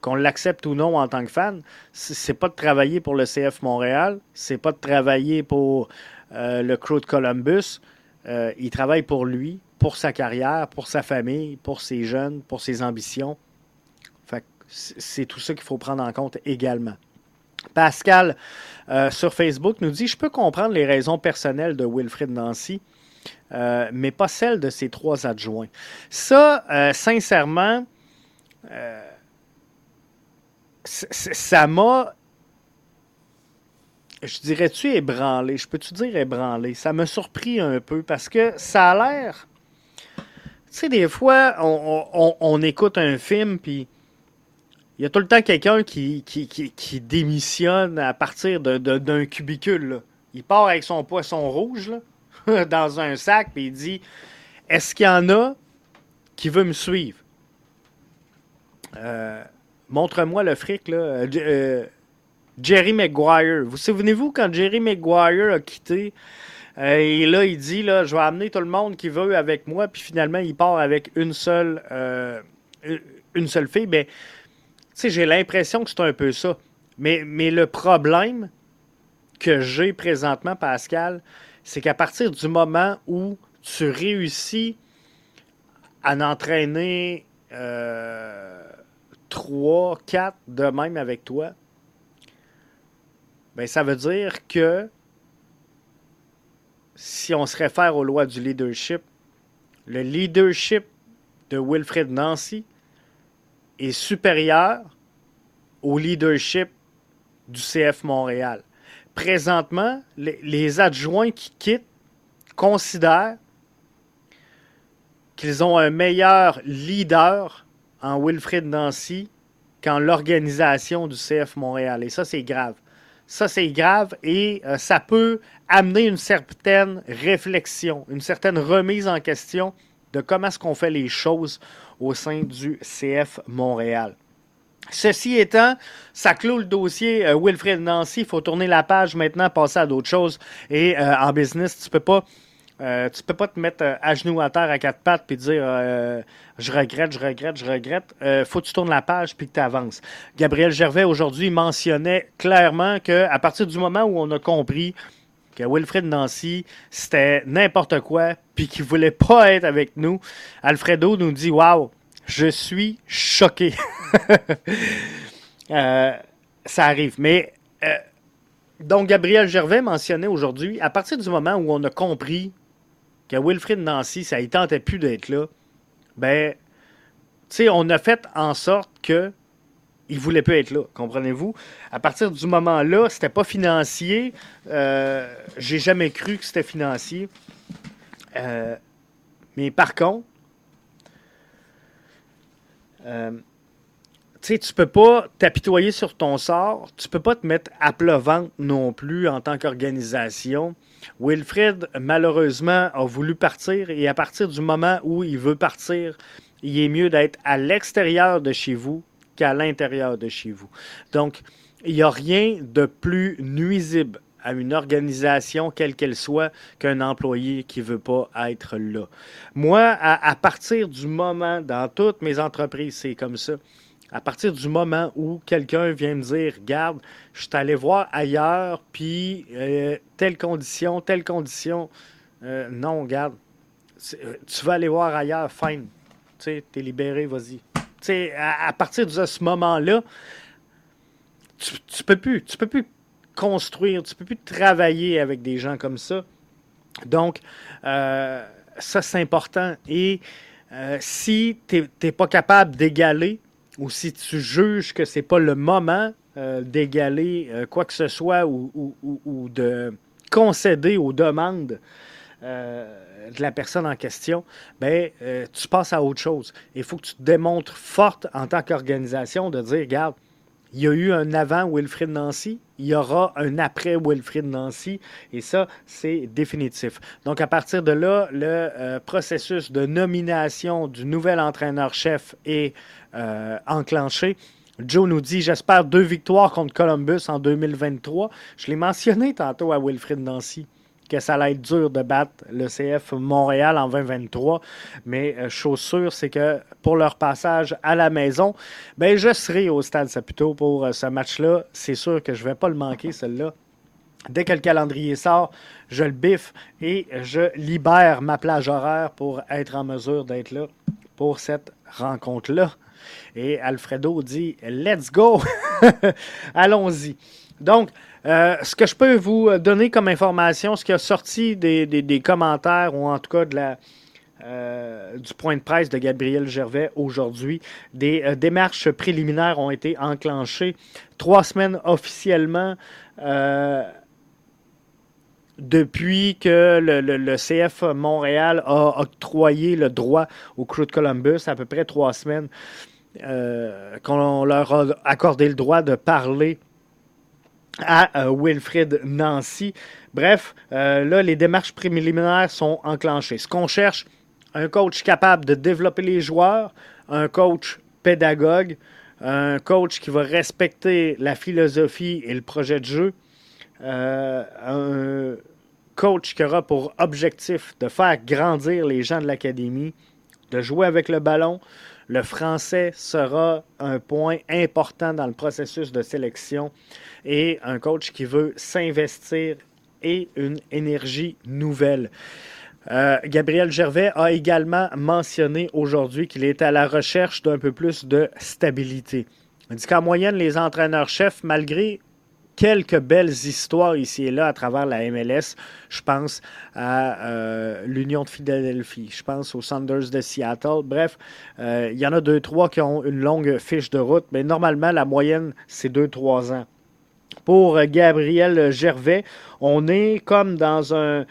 qu'on l'accepte ou non en tant que fan, c'est pas de travailler pour le CF Montréal, c'est pas de travailler pour euh, le Crew de Columbus. Euh, il travaille pour lui, pour sa carrière, pour sa famille, pour ses jeunes, pour ses ambitions. C'est tout ça qu'il faut prendre en compte également. Pascal euh, sur Facebook nous dit Je peux comprendre les raisons personnelles de Wilfrid Nancy, euh, mais pas celles de ses trois adjoints. Ça, euh, sincèrement, ça m'a. Je dirais-tu ébranlé? Je peux-tu dire ébranlé? Ça m'a surpris un peu parce que ça a l'air. Tu sais, des fois, on écoute un film, puis il y a tout le temps quelqu'un qui, qui, démissionne à partir d'un cubicule. Il part avec son poisson rouge [LAUGHS] dans un sac et il dit Est-ce qu'il y en a qui veut me suivre? Euh, Montre-moi le fric. Là. Euh, euh, Jerry Maguire. Vous souvenez-vous quand Jerry Maguire a quitté et là, il dit là, Je vais amener tout le monde qui veut avec moi, puis finalement, il part avec une seule, une seule fille. Ben, sais, j'ai l'impression que c'est un peu ça. Mais, le problème que j'ai présentement, Pascal, c'est qu'à partir du moment où tu réussis à en entraîner euh, trois, quatre de même avec toi, ben ça veut dire que si on se réfère aux lois du leadership, le leadership de Wilfred Nancy est supérieur au leadership du CF Montréal. Présentement, les, adjoints qui quittent considèrent qu'ils ont un meilleur leader en Wilfrid Nancy qu'en l'organisation du CF Montréal. Et ça, c'est grave. Ça, c'est grave et euh, ça peut amener une certaine réflexion, une certaine remise en question de comment est-ce qu'on fait les choses au sein du CF Montréal. Ceci étant, ça clôt le dossier euh, Wilfred Nancy. Il faut tourner la page maintenant, passer à d'autres choses. Et euh, en business, tu peux pas. Euh, tu peux pas te mettre à genoux à terre à quatre pattes puis dire je regrette, je regrette, je regrette. faut que tu tournes la page puis que tu avances. Gabriel Gervais aujourd'hui mentionnait clairement qu'à partir du moment où on a compris que Wilfred Nancy, c'était n'importe quoi, puis qu'il voulait pas être avec nous. Alfredo nous dit Waouh, je suis choqué. [LAUGHS] Euh, ça arrive. Mais euh, donc, Gabriel Gervais mentionnait aujourd'hui, à partir du moment où on a compris que Wilfrid Nancy, ça ne tentait plus d'être là, ben, tu sais, on a fait en sorte que il voulait plus être là, comprenez-vous? À partir du moment-là, c'était pas financier. Euh, j'ai jamais cru que c'était financier. Euh, mais par contre, euh, tu tu peux pas t'apitoyer sur ton sort, tu peux pas te mettre à plat ventre non plus en tant qu'organisation. Wilfred, malheureusement, a voulu partir et à partir du moment où il veut partir, il est mieux d'être à l'extérieur de chez vous qu'à l'intérieur de chez vous. Donc, il n'y a rien de plus nuisible à une organisation, quelle qu'elle soit, qu'un employé qui ne veut pas être là. Moi, à, partir du moment, dans toutes mes entreprises, c'est comme ça. À partir du moment où quelqu'un vient me dire, regarde, je suis allé voir ailleurs, puis euh, telle condition, telle condition, euh, non, regarde, euh, tu vas aller voir ailleurs, fine. Tu sais, es libéré, vas-y. À, partir de ce moment-là, tu, tu peux plus, tu peux plus construire, tu peux plus travailler avec des gens comme ça. Donc, euh, ça, c'est important. Et euh, si tu n'es pas capable d'égaler ou si tu juges que ce n'est pas le moment euh, d'égaler quoi que ce soit ou, de concéder aux demandes de la personne en question, ben, tu passes à autre chose. Il faut que tu te démontres forte en tant qu'organisation de dire, regarde, il y a eu un avant Wilfrid Nancy, il y aura un après Wilfrid Nancy, et ça, c'est définitif. Donc, à partir de là, le euh, processus de nomination du nouvel entraîneur-chef est euh, enclenché. Joe nous dit J'espère deux victoires contre Columbus en 2023. Je l'ai mentionné tantôt à Wilfrid Nancy que ça allait être dur de battre le CF Montréal en 2023. Mais euh, chose sûre, c'est que pour leur passage à la maison, ben, je serai au Stade Saputo pour euh, ce match-là. C'est sûr que je ne vais pas le manquer, celle-là. Dès que le calendrier sort, je le biffe et je libère ma plage horaire pour être en mesure d'être là pour cette rencontre-là. Et Alfredo dit Let's go! [LAUGHS] Allons-y. Donc, ce que je peux vous donner comme information, ce qui a sorti des, commentaires, ou en tout cas de la, euh, du point de presse de Gabriel Gervais aujourd'hui. Des euh, démarches préliminaires ont été enclenchées trois semaines officiellement euh, depuis que le, CF Montréal a octroyé le droit au Crew de Columbus, à peu près trois semaines qu'on leur a accordé le droit de parler à Wilfrid Nancy. Bref, là, les démarches préliminaires sont enclenchées. Ce qu'on cherche, un coach capable de développer les joueurs, un coach pédagogue, un coach qui va respecter la philosophie et le projet de jeu, euh, un coach qui aura pour objectif de faire grandir les gens de l'académie, de jouer avec le ballon. Le français sera un point important dans le processus de sélection et un coach qui veut s'investir et une énergie nouvelle. Euh, Gabriel Gervais a également mentionné aujourd'hui qu'il est à la recherche d'un peu plus de stabilité. Il dit qu'en moyenne, les entraîneurs-chefs, malgré quelques belles histoires ici et là à travers la MLS. Je pense à euh, l'Union de Philadelphie, je pense aux Saunders de Seattle. Bref, euh, il y en a deux, trois qui ont une longue fiche de route, mais normalement, la moyenne, c'est deux, trois ans. Pour Gabriel Gervais, on est comme dans un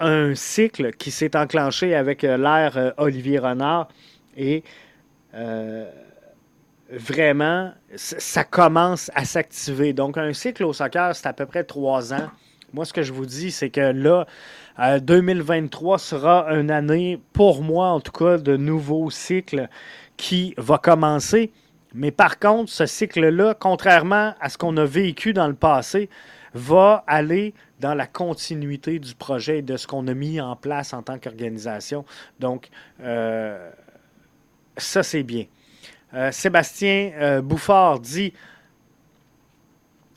un cycle qui s'est enclenché avec euh, l'ère euh, Olivier Renard et euh, vraiment, ça commence à s'activer. Donc, un cycle au soccer, c'est à peu près trois ans. Moi, ce que je vous dis, c'est que là, 2023 sera une année, pour moi en tout cas, de nouveau cycle qui va commencer. Mais par contre, ce cycle-là, contrairement à ce qu'on a vécu dans le passé, va aller dans la continuité du projet et de ce qu'on a mis en place en tant qu'organisation. Donc, euh, ça, c'est bien. Euh, Sébastien euh, Bouffard dit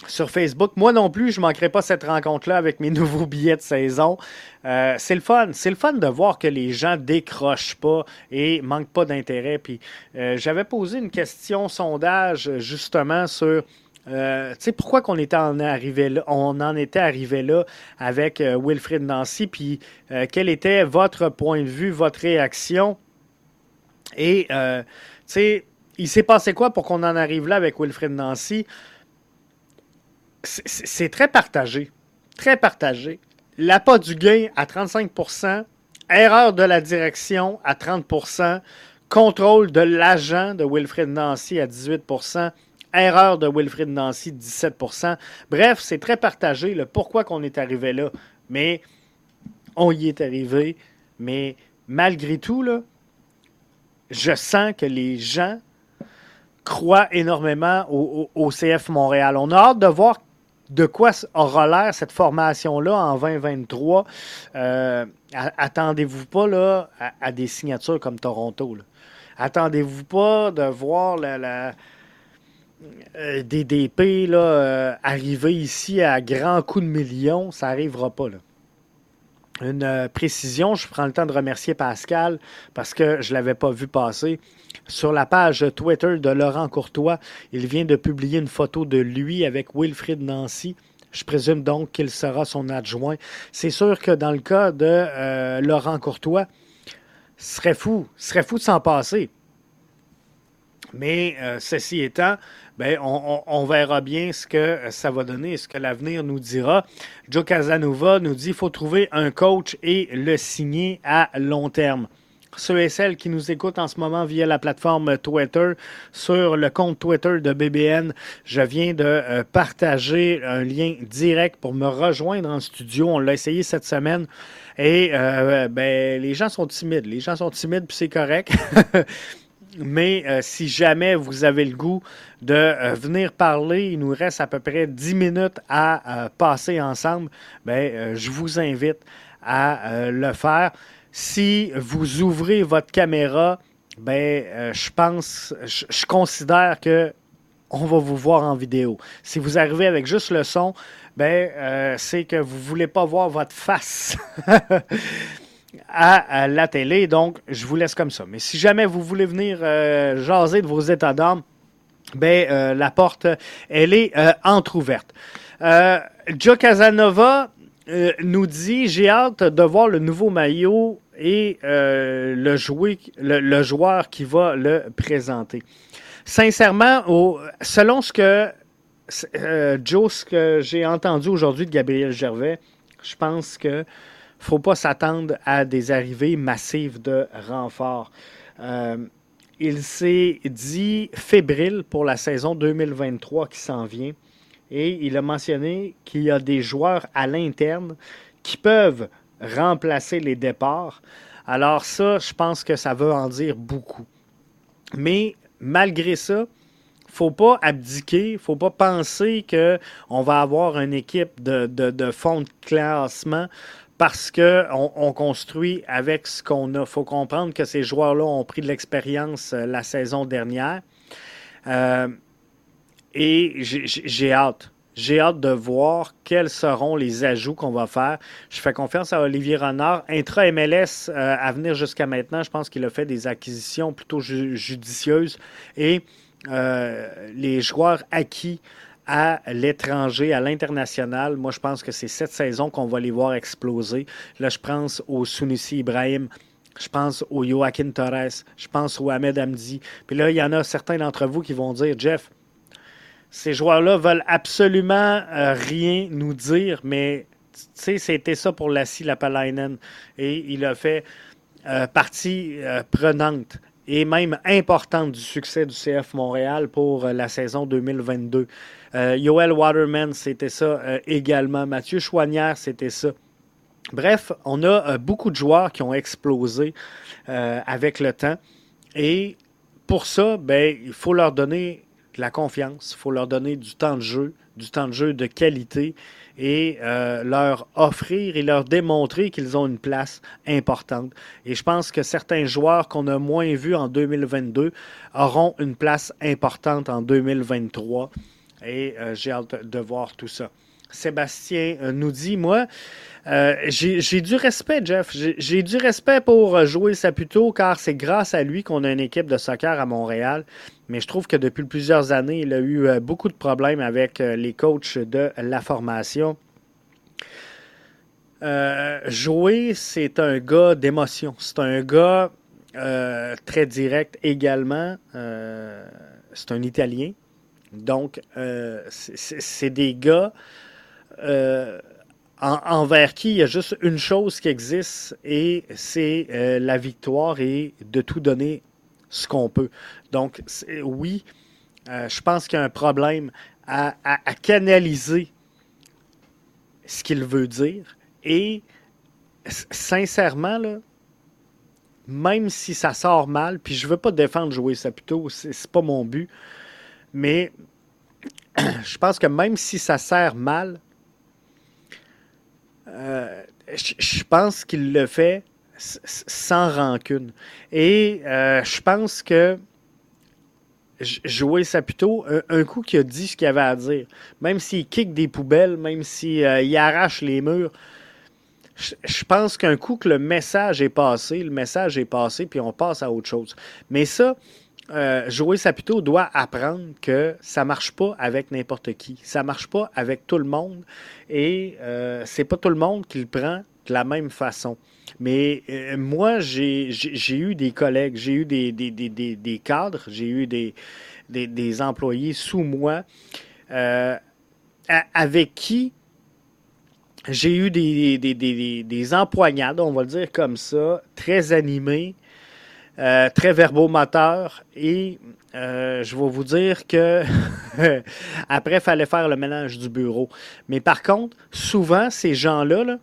sur Facebook, moi non plus, je ne manquerai pas cette rencontre-là avec mes [LAUGHS] nouveaux billets de saison. c'est le fun. C'est le fun de voir que les gens décrochent pas et manquent pas d'intérêt. J'avais posé une question sondage justement sur euh, pourquoi qu'on était arrivé on en était arrivé là avec euh, Wilfrid Nancy, puis euh, quel était votre point de vue, votre réaction? Et, il s'est passé quoi pour qu'on en arrive là avec Wilfrid Nancy? C'est très partagé. Très partagé. L'appât du gain à 35% erreur de la direction à 30% contrôle de l'agent de Wilfrid Nancy à 18% Erreur de Wilfrid Nancy, 17% Bref, c'est très partagé le pourquoi qu'on est arrivé là. Mais on y est arrivé. Mais malgré tout, là, je sens que les gens croient énormément au, CF Montréal. On a hâte de voir de quoi aura l'air cette formation-là en 2023. Euh, attendez-vous pas là, à, des signatures comme Toronto. Attendez-vous pas de voir la euh, des DP là, euh, arriver ici à grands coups de millions, ça n'arrivera pas. Une euh, précision, je prends le temps de remercier Pascal parce que je ne l'avais pas vu passer. Sur la page Twitter de Laurent Courtois, il vient de publier une photo de lui avec Wilfrid Nancy. Je présume donc qu'il sera son adjoint. C'est sûr que dans le cas de Laurent Courtois, ce serait fou, serait fou de s'en passer. Mais ceci étant, ben, on, verra bien ce que ça va donner, ce que l'avenir nous dira. Joe Casanova nous dit qu'il faut trouver un coach et le signer à long terme. Ceux et celles qui nous écoutent en ce moment via la plateforme Twitter, sur le compte Twitter de BBN, je viens de euh, partager un lien direct pour me rejoindre en studio. On l'a essayé cette semaine. Et euh, ben, les gens sont timides. Les gens sont timides, puis c'est correct. [LAUGHS] Mais euh, si jamais vous avez le goût de euh, venir parler, il nous reste à peu près 10 minutes à euh, passer ensemble, ben, je vous invite à le faire. Si vous ouvrez votre caméra, ben, je pense, je, considère que on va vous voir en vidéo. Si vous arrivez avec juste le son, ben, c'est que vous ne voulez pas voir votre face. [LAUGHS] à, la télé. Donc, je vous laisse comme ça. Mais si jamais vous voulez venir euh, jaser de vos états d'âme, ben, la porte, elle est entr'ouverte. Joe Casanova nous dit J'ai hâte de voir le nouveau maillot et le, jouer, le, joueur qui va le présenter. Sincèrement, selon ce que Joe, ce que j'ai entendu aujourd'hui de Gabriel Gervais, je pense que faut pas s'attendre à des arrivées massives de renforts. Euh, il s'est dit fébrile pour la saison 2023 qui s'en vient et il a mentionné qu'il y a des joueurs à l'interne qui peuvent remplacer les départs. Alors ça, je pense que ça veut en dire beaucoup. Mais malgré ça, faut pas abdiquer, faut pas penser qu'on va avoir une équipe de fond de classement parce qu'on on construit avec ce qu'on a. Il faut comprendre que ces joueurs-là ont pris de l'expérience euh, la saison dernière. Euh, et j'ai hâte. J'ai hâte de voir quels seront les ajouts qu'on va faire. Je fais confiance à Olivier Renard. Intra-MLS, euh, à venir jusqu'à maintenant, je pense qu'il a fait des acquisitions plutôt judicieuses. Et les joueurs acquis à l'étranger, à l'international. Moi, je pense que c'est cette saison qu'on va les voir exploser. Là, je pense au Sunusi Ibrahim. Je pense au Joaquin Torres. Je pense au Ahmed Hamdi. Puis là, il y en a certains d'entre vous qui vont dire Jeff, ces joueurs-là veulent absolument euh, rien nous dire, mais tu sais, c'était ça pour Lassie Lapalainen. Et il a fait euh, partie euh, prenante et même importante du succès du CF Montréal pour la saison 2022. Euh, Yoel Waterman, c'était ça euh, également. Mathieu Chouanière, c'était ça. Bref, on a euh, beaucoup de joueurs qui ont explosé avec le temps. Et pour ça, ben, il faut leur donner de la confiance, il faut leur donner du temps de jeu, du temps de jeu de qualité et leur offrir et leur démontrer qu'ils ont une place importante. Et je pense que certains joueurs qu'on a moins vus en 2022 auront une place importante en 2023 et euh, j'ai hâte de voir tout ça. Sébastien euh, nous dit, moi, euh, j'ai du respect, Jeff. J'ai du respect pour jouer Saputo car c'est grâce à lui qu'on a une équipe de soccer à Montréal. Mais je trouve que depuis plusieurs années, il a eu beaucoup de problèmes avec les coachs de la formation. jouer, c'est un gars d'émotion. C'est un gars très direct également. c'est un Italien. Donc, euh, c'est des gars euh, envers qui il y a juste une chose qui existe et c'est euh, la victoire et de tout donner ce qu'on peut. Donc, oui, je pense qu'il y a un problème à, canaliser ce qu'il veut dire et sincèrement, là, même si ça sort mal, puis je veux pas défendre jouer ça plutôt, c'est pas mon but, mais [CLEARS THROAT] je pense que même si ça sert mal, euh, je pense qu'il le fait sans rancune. Et euh, je pense que jouer ça plutôt un, coup qui a dit ce qu'il avait à dire. Même s'il kick des poubelles, même s'il euh, arrache les murs, je pense qu'un coup que le message est passé, le message est passé, puis on passe à autre chose. Mais ça, euh, Joey Saputo doit apprendre que ça marche pas avec n'importe qui. Ça marche pas avec tout le monde. Et euh, c'est pas tout le monde qui le prend de la même façon. Mais euh, moi, j'ai eu des collègues, j'ai eu des, cadres, j'ai eu des, employés sous moi avec qui j'ai eu des, des, empoignades, on va le dire comme ça, très animés, euh, très verbomoteur et euh, je vais vous dire que [LAUGHS] après, il fallait faire le ménage du bureau. Mais par contre, souvent, ces gens-là,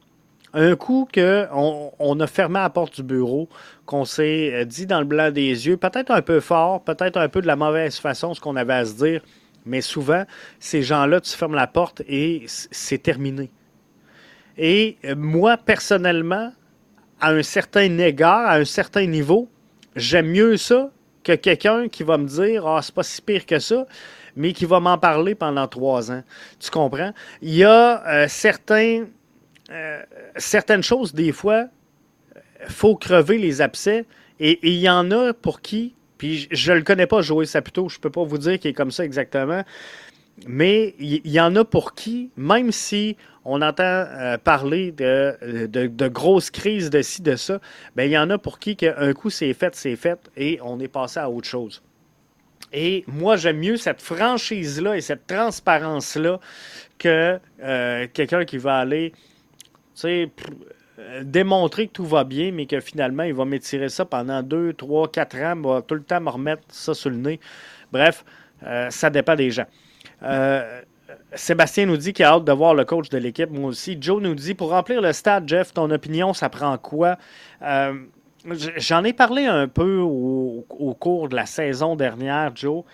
un coup qu'on on a fermé la porte du bureau, qu'on s'est euh, dit dans le blanc des yeux, peut-être un peu fort, peut-être un peu de la mauvaise façon, ce qu'on avait à se dire, mais souvent, ces gens-là, tu fermes la porte et c'est terminé. Et moi, personnellement, à un certain égard, à un certain niveau, j'aime mieux ça que quelqu'un qui va me dire Ah, c'est pas si pire que ça, mais qui va m'en parler pendant trois ans. Tu comprends? Il y a euh, certains, euh, certaines choses, des fois, faut crever les abcès, et il y en a pour qui Puis je ne le connais pas, Joey Saputo. Je ne peux pas vous dire qu'il est comme ça exactement. Mais il y, en a pour qui, même si on entend euh, parler de, grosses crises de ci, de ça, ben, il y en a pour qui un coup c'est fait, c'est fait et on est passé à autre chose. Et moi, j'aime mieux cette franchise-là et cette transparence-là que euh, quelqu'un qui va aller, tu démontrer que tout va bien, mais que finalement, il va m'étirer ça pendant 2, 3, 4 ans, va tout le temps me remettre ça sur le nez. Bref, euh, ça dépend des gens. Euh, Sébastien nous dit qu'il a hâte de voir le coach de l'équipe, moi aussi. Joe nous dit pour remplir le stade, Jeff, ton opinion, ça prend quoi? J'en ai parlé un peu au, cours de la saison dernière, Joe.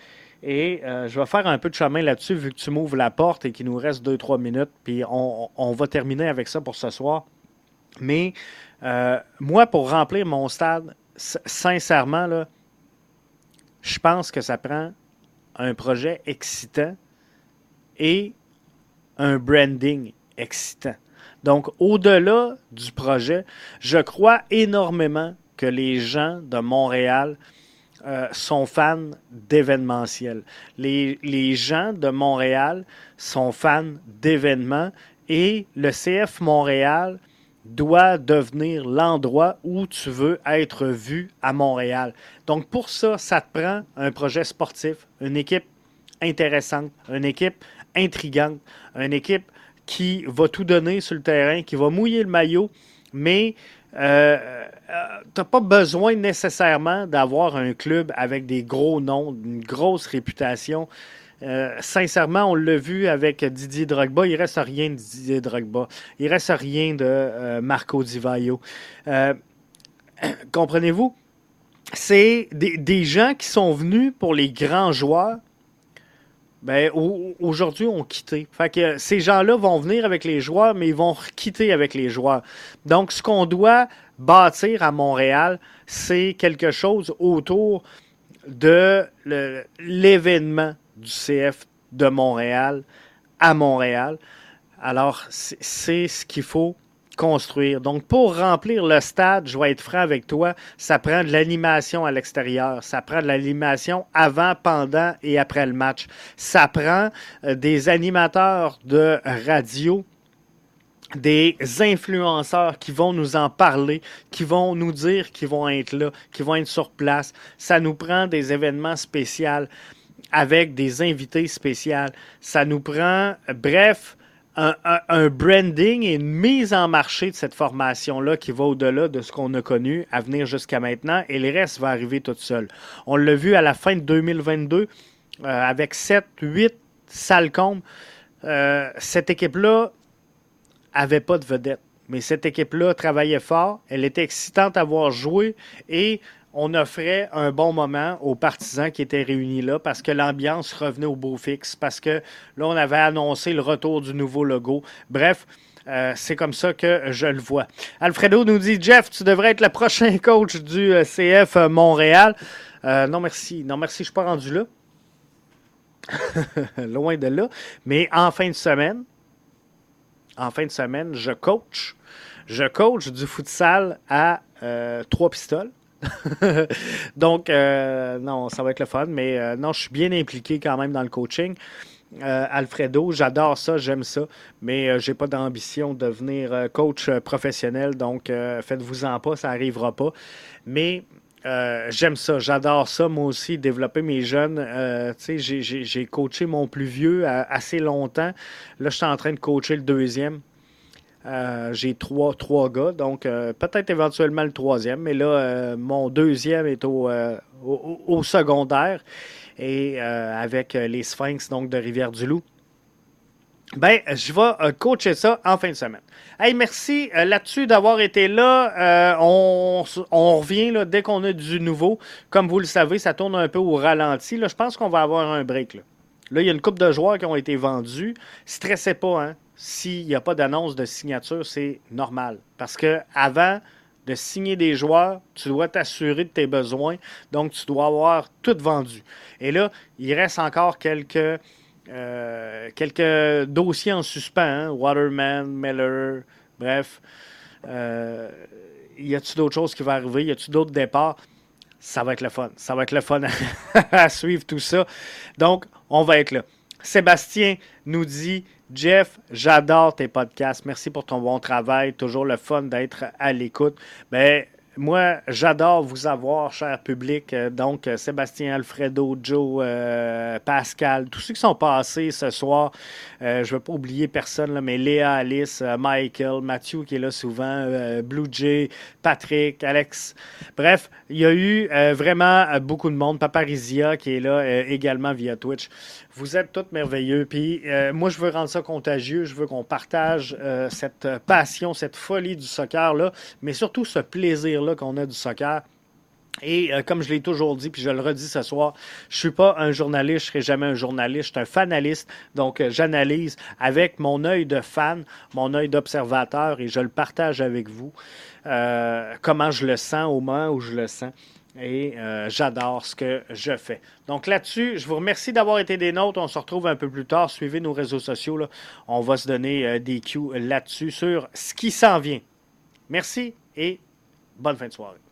Et euh, je vais faire un peu de chemin là-dessus vu que tu m'ouvres la porte et qu'il nous reste 2-3 minutes. Puis on, va terminer avec ça pour ce soir. Mais euh, moi, pour remplir mon stade, sincèrement, là, je pense que ça prend un projet excitant et un branding excitant. Donc, au-delà du projet, je crois énormément que les gens de Montréal euh, sont fans d'événementiel. Les, les, gens de Montréal sont fans d'événements et le CF Montréal doit devenir l'endroit où tu veux être vu à Montréal. Donc pour ça, ça te prend un projet sportif, une équipe intéressante, une équipe intrigante, une équipe qui va tout donner sur le terrain, qui va mouiller le maillot, mais euh, euh, tu n'as pas besoin nécessairement d'avoir un club avec des gros noms, une grosse réputation. Euh, sincèrement, on l'a vu avec Didier Drogba, il reste rien de Didier Drogba. Il reste rien de Marco Di Vaio. [CLEARS THROAT] Comprenez-vous? C'est des, des, gens qui sont venus pour les grands joueurs ben, aujourd'hui, ont quitté. Fait que ces gens-là vont venir avec les joueurs, mais ils vont quitter avec les joueurs. Donc, ce qu'on doit bâtir à Montréal, c'est quelque chose autour de l'événement du CF de Montréal à Montréal. Alors, c'est ce qu'il faut construire. Donc, pour remplir le stade, je vais être franc avec toi, ça prend de l'animation à l'extérieur. Ça prend de l'animation avant, pendant et après le match. Ça prend euh, des animateurs de radio des influenceurs qui vont nous en parler, qui vont nous dire qu'ils vont être là, qui vont être sur place. Ça nous prend des événements spéciaux avec des invités spéciaux. Ça nous prend, bref, un, branding et une mise en marché de cette formation-là qui va au-delà de ce qu'on a connu à venir jusqu'à maintenant et le reste va arriver tout seul. On l'a vu à la fin de 2022 euh, avec 7, 8 salles euh, cette équipe-là avait pas de vedette. Mais cette équipe-là travaillait fort, elle était excitante à voir jouer et on offrait un bon moment aux partisans qui étaient réunis là parce que l'ambiance revenait au beau fixe, parce que là, on avait annoncé le retour du nouveau logo. Bref, euh, c'est comme ça que je le vois. Alfredo nous dit Jeff, tu devrais être le prochain [LAUGHS] coach du euh, CF Montréal. Euh, non, merci. Non, merci, je ne suis pas rendu là. [LAUGHS] Loin de là. Mais en fin de semaine, en fin de semaine, je coach. Je coach du futsal à trois pistoles. [LAUGHS] Donc, euh, non, ça va être le fun, mais euh, non, je suis bien impliqué quand même dans le coaching. Euh, Alfredo, j'adore ça, j'aime ça, mais j'ai pas d'ambition de devenir coach professionnel, donc faites-vous-en pas, ça n'arrivera pas. Mais j'aime ça, j'adore ça, moi aussi, développer mes jeunes. j'ai coaché mon plus vieux assez longtemps. Là, je suis en train de coacher le deuxième. Euh, j'ai trois, trois gars, donc euh, peut-être éventuellement le troisième, mais là, euh, mon deuxième est au, au, secondaire et avec les Sphinx donc, de Rivière-du-Loup. Ben, je vais coacher ça en fin de semaine. Hey, merci là-dessus d'avoir été là. on, on, revient là, dès qu'on a du nouveau. Comme vous le savez, ça tourne un peu au ralenti. Là, je pense qu'on va avoir un break. Là. là, il y a une coupe de joueurs qui ont été vendus. Stressez pas, hein? S'il n'y a pas d'annonce de signature, c'est normal. Parce que avant de signer des joueurs, tu dois t'assurer de tes besoins. Donc, tu dois avoir tout vendu. Et là, il reste encore quelques, euh, dossiers en suspens. Hein. Waterman, Miller, bref. Euh, y a-t-il d'autres choses qui vont arriver? Y a-t-il d'autres départs? ça va être le fun. Ça va être le fun [LAUGHS] à, suivre tout ça. Donc, on va être là. Sébastien nous dit Jeff, j'adore tes podcasts. Merci pour ton bon travail. Toujours le fun d'être à l'écoute. Ben, moi, j'adore vous avoir, cher public. Euh, donc, euh, Sébastien, Alfredo, Joe, euh, Pascal, tous ceux qui sont passés ce soir. je ne vais pas oublier personne, mais Léa, Alice, Michael, Mathieu qui est là souvent, Blue Jay, Patrick, Alex. Bref, il y a eu vraiment beaucoup de monde. Paparizia qui est là également via Twitch. Vous êtes tous merveilleux. Puis moi, je veux rendre ça contagieux. Je veux qu'on partage cette passion, cette folie du soccer-là, mais surtout ce plaisir qu'on a du soccer. Et euh, comme je l'ai toujours dit, puis je le redis ce soir, je suis pas un journaliste, je serai jamais un journaliste, je suis un fanaliste. Donc, euh, j'analyse avec mon œil de fan, mon œil d'observateur, et je le partage avec vous. Euh, comment je le sens au moment où je le sens. Et j'adore ce que je fais. Donc là-dessus, je vous remercie d'avoir été des nôtres. On se retrouve un peu plus tard. Suivez nos réseaux sociaux. Là. On va se donner des cues là-dessus sur ce qui s'en vient. Merci et Bonne fin de soirée.